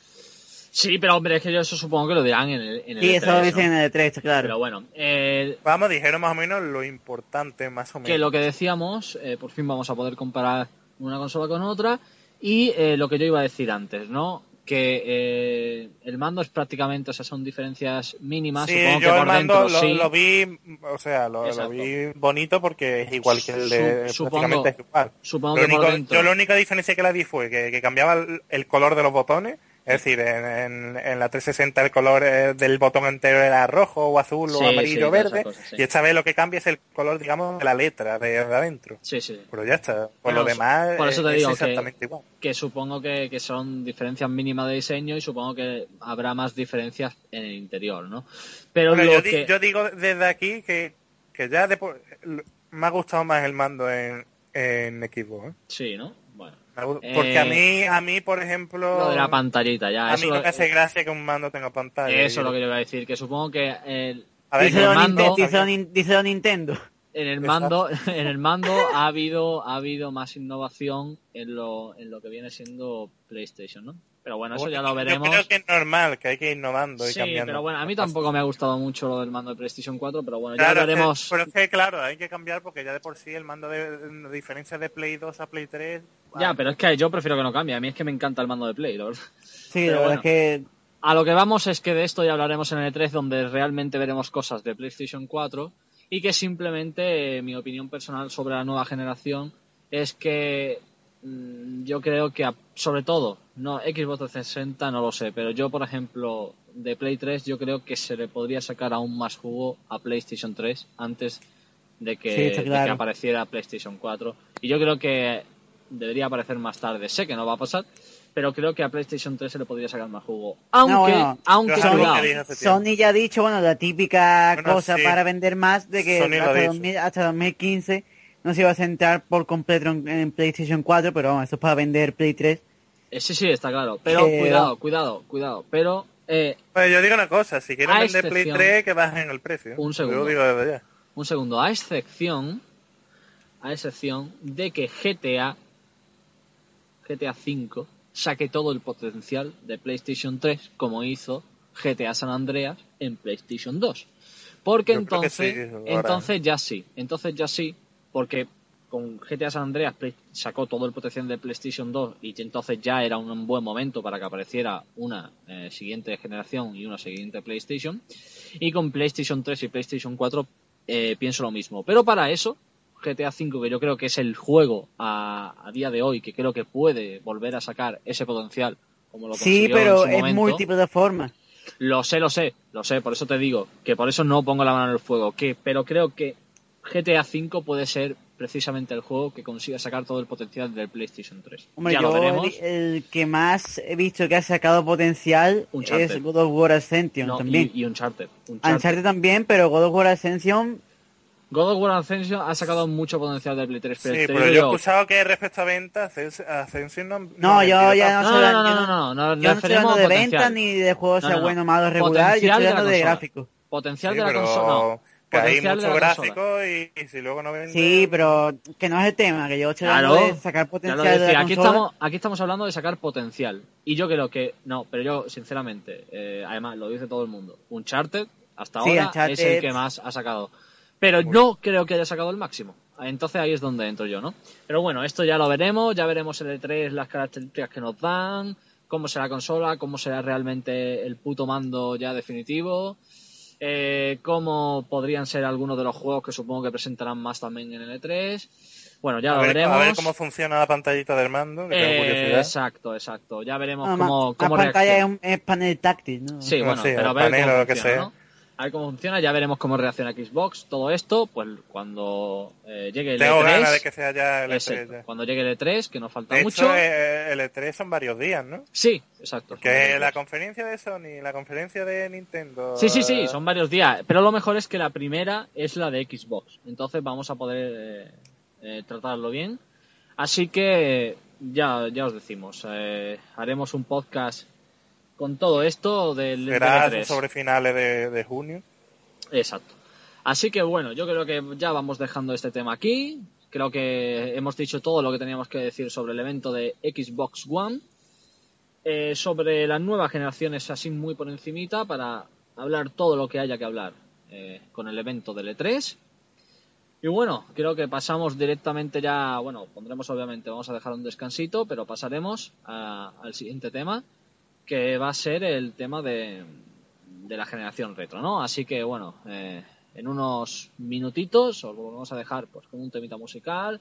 Sí, pero hombre, es que yo eso supongo que lo dirán en el, en el Sí, eso E3, lo ¿no? dicen en el 3, claro. Pero bueno, eh, Vamos, dijeron más o menos lo importante, más o menos. que lo que decíamos, eh, por fin vamos a poder comparar una consola con otra y eh, lo que yo iba a decir antes, ¿no? Que eh, el mando es prácticamente, o sea, son diferencias mínimas, Sí, supongo que yo por el mando dentro lo, sí. lo vi, o sea, lo, vi bonito porque es igual que el de Su- prácticamente es igual. Supongo Lo que por único- dentro. yo la única diferencia que la vi fue que, que cambiaba el, el color de los botones, es decir, en, en- en la 360 el color eh, del botón entero era rojo o azul Sí, o amarillo verde, sí. y esta vez lo que cambia es el color, digamos, de la letra de, de adentro. Sí, sí. Pero ya está. Por Bueno, lo demás por eso te eh, digo es que- exactamente igual. que supongo que, que son diferencias mínimas de diseño y supongo que habrá más diferencias en el interior, ¿no? Pero Bueno, yo, di- que... yo digo desde aquí que, que ya de me ha gustado más el mando en, en Xbox. ¿eh? Sí, ¿no? Porque a Eh, mí, a mí, por ejemplo, Lo de la pantallita, ya. a eso mí no lo- me hace gracia que un mando tenga pantalla. Eso es lo que yo iba a decir, que supongo que el, A ver, Díselo el a mando, a díselo a Nintendo. en el mando, en el mando ha habido, ha habido más innovación en lo, en lo que viene siendo PlayStation, ¿no? Pero bueno, eso ya lo Yo veremos. creo que es normal, que hay que ir innovando y Sí, cambiando. pero bueno, a mí tampoco me ha gustado mucho lo del mando de PlayStation 4, pero bueno, ya Claro, veremos. eh, pero es que, claro, hay que cambiar porque ya de por sí el mando de, de diferencia de Play 2 a Play 3... Ya, ah, pero es que yo prefiero que no cambie. A mí es que me encanta el mando de Play, la verdad. Sí, Pero la verdad bueno. es que A lo que vamos es que de esto ya hablaremos en el E3, donde realmente veremos cosas de PlayStation 4 y que simplemente eh, mi opinión personal sobre la nueva generación es que yo creo que, a- sobre todo, no Xbox 360 no lo sé, pero yo, por ejemplo, de Play 3, yo creo que se le podría sacar aún más jugo a PlayStation 3 antes de que, Sí, está de que claro. apareciera PlayStation 4. Y yo creo que debería aparecer más tarde. Sé que no va a pasar, pero creo que a PlayStation 3 se le podría sacar más jugo. Aunque, bueno. Sony ya ha dicho, bueno, la típica Bueno, cosa sí. para vender más de que hasta, dicho. 2000 hasta 2015 no se iba a centrar por completo en, en PlayStation 4, pero vamos, esto es para vender Play 3. Eh, sí, sí, está claro. Pero Que- cuidado, cuidado, cuidado. Pero eh, Pues yo digo una cosa, si quieren vender Play excepción- 3, que bajen el precio. Un segundo. Digo desde ya. un segundo, a excepción, a excepción de que GTA, GTA 5 saque todo el potencial de PlayStation 3 como hizo GTA San Andreas en PlayStation 2. Porque Yo entonces, sí, ahora. entonces ya sí, entonces ya sí, porque con GTA San Andreas sacó todo el potencial de PlayStation 2 y entonces ya era un buen momento para que apareciera una eh, siguiente generación y una siguiente PlayStation. Y con PlayStation 3 y PlayStation 4 eh, pienso lo mismo. Pero para eso, GTA V, que yo creo que es el juego a, a día de hoy que creo que puede volver a sacar ese potencial como lo Sí, pero en su es momento. multiplataforma. Lo sé, lo sé, lo sé, por eso te digo que por eso no pongo la mano en el fuego, que pero creo que GTA V puede ser precisamente el juego que consiga sacar todo el potencial del PlayStation 3. Hombre, ya yo lo veremos. el, el que más he visto que ha sacado potencial Uncharted. es God of War Ascension No, también. y, y Uncharted. Uncharted. Uncharted también, pero God of War Ascension God of War Ascension ha sacado mucho potencial del Play 3, pero, Sí, pero yo he escuchado que respecto a ventas, Ascens- Ascension no... No, yo ya no, No, sé, no, no, yo no, no, no, yo no estoy hablando de potencial. venta ni de juegos No, sea no, no. bueno, malo, regular, yo estoy hablando de gráficos. Potencial Sí, de la pero consola. Que hay mucho gráfico y, y si luego no venden... Sí, pero que no es el tema, que yo estoy hablando Claro, de sacar potencial de la aquí consola. estamos, aquí estamos hablando de sacar potencial. Y yo creo que, no, pero yo, sinceramente, eh, además lo dice todo el mundo, Uncharted hasta Sí, ahora Uncharted- es el que más ha sacado. Pero no creo que haya sacado el máximo. Entonces ahí es donde entro yo, ¿no? Pero bueno, esto ya lo veremos, ya veremos el E3, las características que nos dan, cómo será la consola, cómo será realmente el puto mando ya definitivo, eh, cómo podrían ser algunos de los juegos que supongo que presentarán más también en el E3. Bueno, ya a, lo ver, veremos. a ver cómo funciona la pantallita del mando, que tengo Eh, curiosidad. exacto, exacto. Ya veremos No, cómo, más pantalla es, reacciona. un, es panel táctil, ¿no? Sí, No, bueno, sí, pero a ver panel cómo o lo que sea. ¿no? A ver cómo funciona, ya veremos cómo reacciona Xbox. Todo esto, pues cuando eh, llegue el Tengo E3. ganas de que sea ya el exacto, E3. ya. Cuando llegue el E3, que nos falta De mucho. hecho, eh, el E3 son varios días, ¿no? Sí, exacto. Que la conferencia de Sony, la conferencia de Nintendo... Sí, sí, sí, eh, son varios días. Pero lo mejor es que la primera es la de Xbox. Entonces vamos a poder eh, eh, tratarlo bien. Así que ya, ya os decimos, eh, haremos un podcast con todo esto del, Será E3. sobre finales de, de junio. Exacto. Así que bueno, yo creo que ya vamos dejando este tema aquí. Creo que hemos dicho todo lo que teníamos que decir sobre el evento de Xbox One. Eh, sobre las nuevas generaciones así muy por encimita para hablar todo lo que haya que hablar eh, con el evento del E3. Y bueno, creo que pasamos directamente ya, bueno, pondremos obviamente, vamos a dejar un descansito, pero pasaremos a- al siguiente tema, que va a ser el tema de, de la generación retro, ¿no? Así que bueno, eh, en unos minutitos os vamos a dejar pues con un temita musical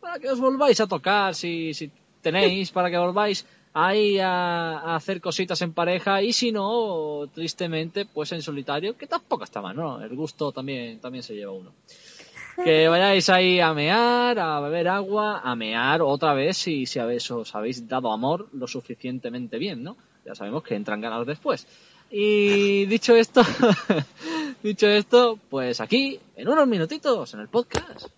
para que os volváis a tocar si, si tenéis, para que volváis ahí a, a hacer cositas en pareja y si no, tristemente, pues en solitario, que tampoco está mal, ¿no? El gusto también, también se lleva uno. Que vayáis ahí a mear, a beber agua, a mear otra vez si, si habéis, os habéis dado amor lo suficientemente bien, ¿no? Ya sabemos que entran ganas después. Y dicho esto, dicho esto, pues aquí, en unos minutitos, en el podcast,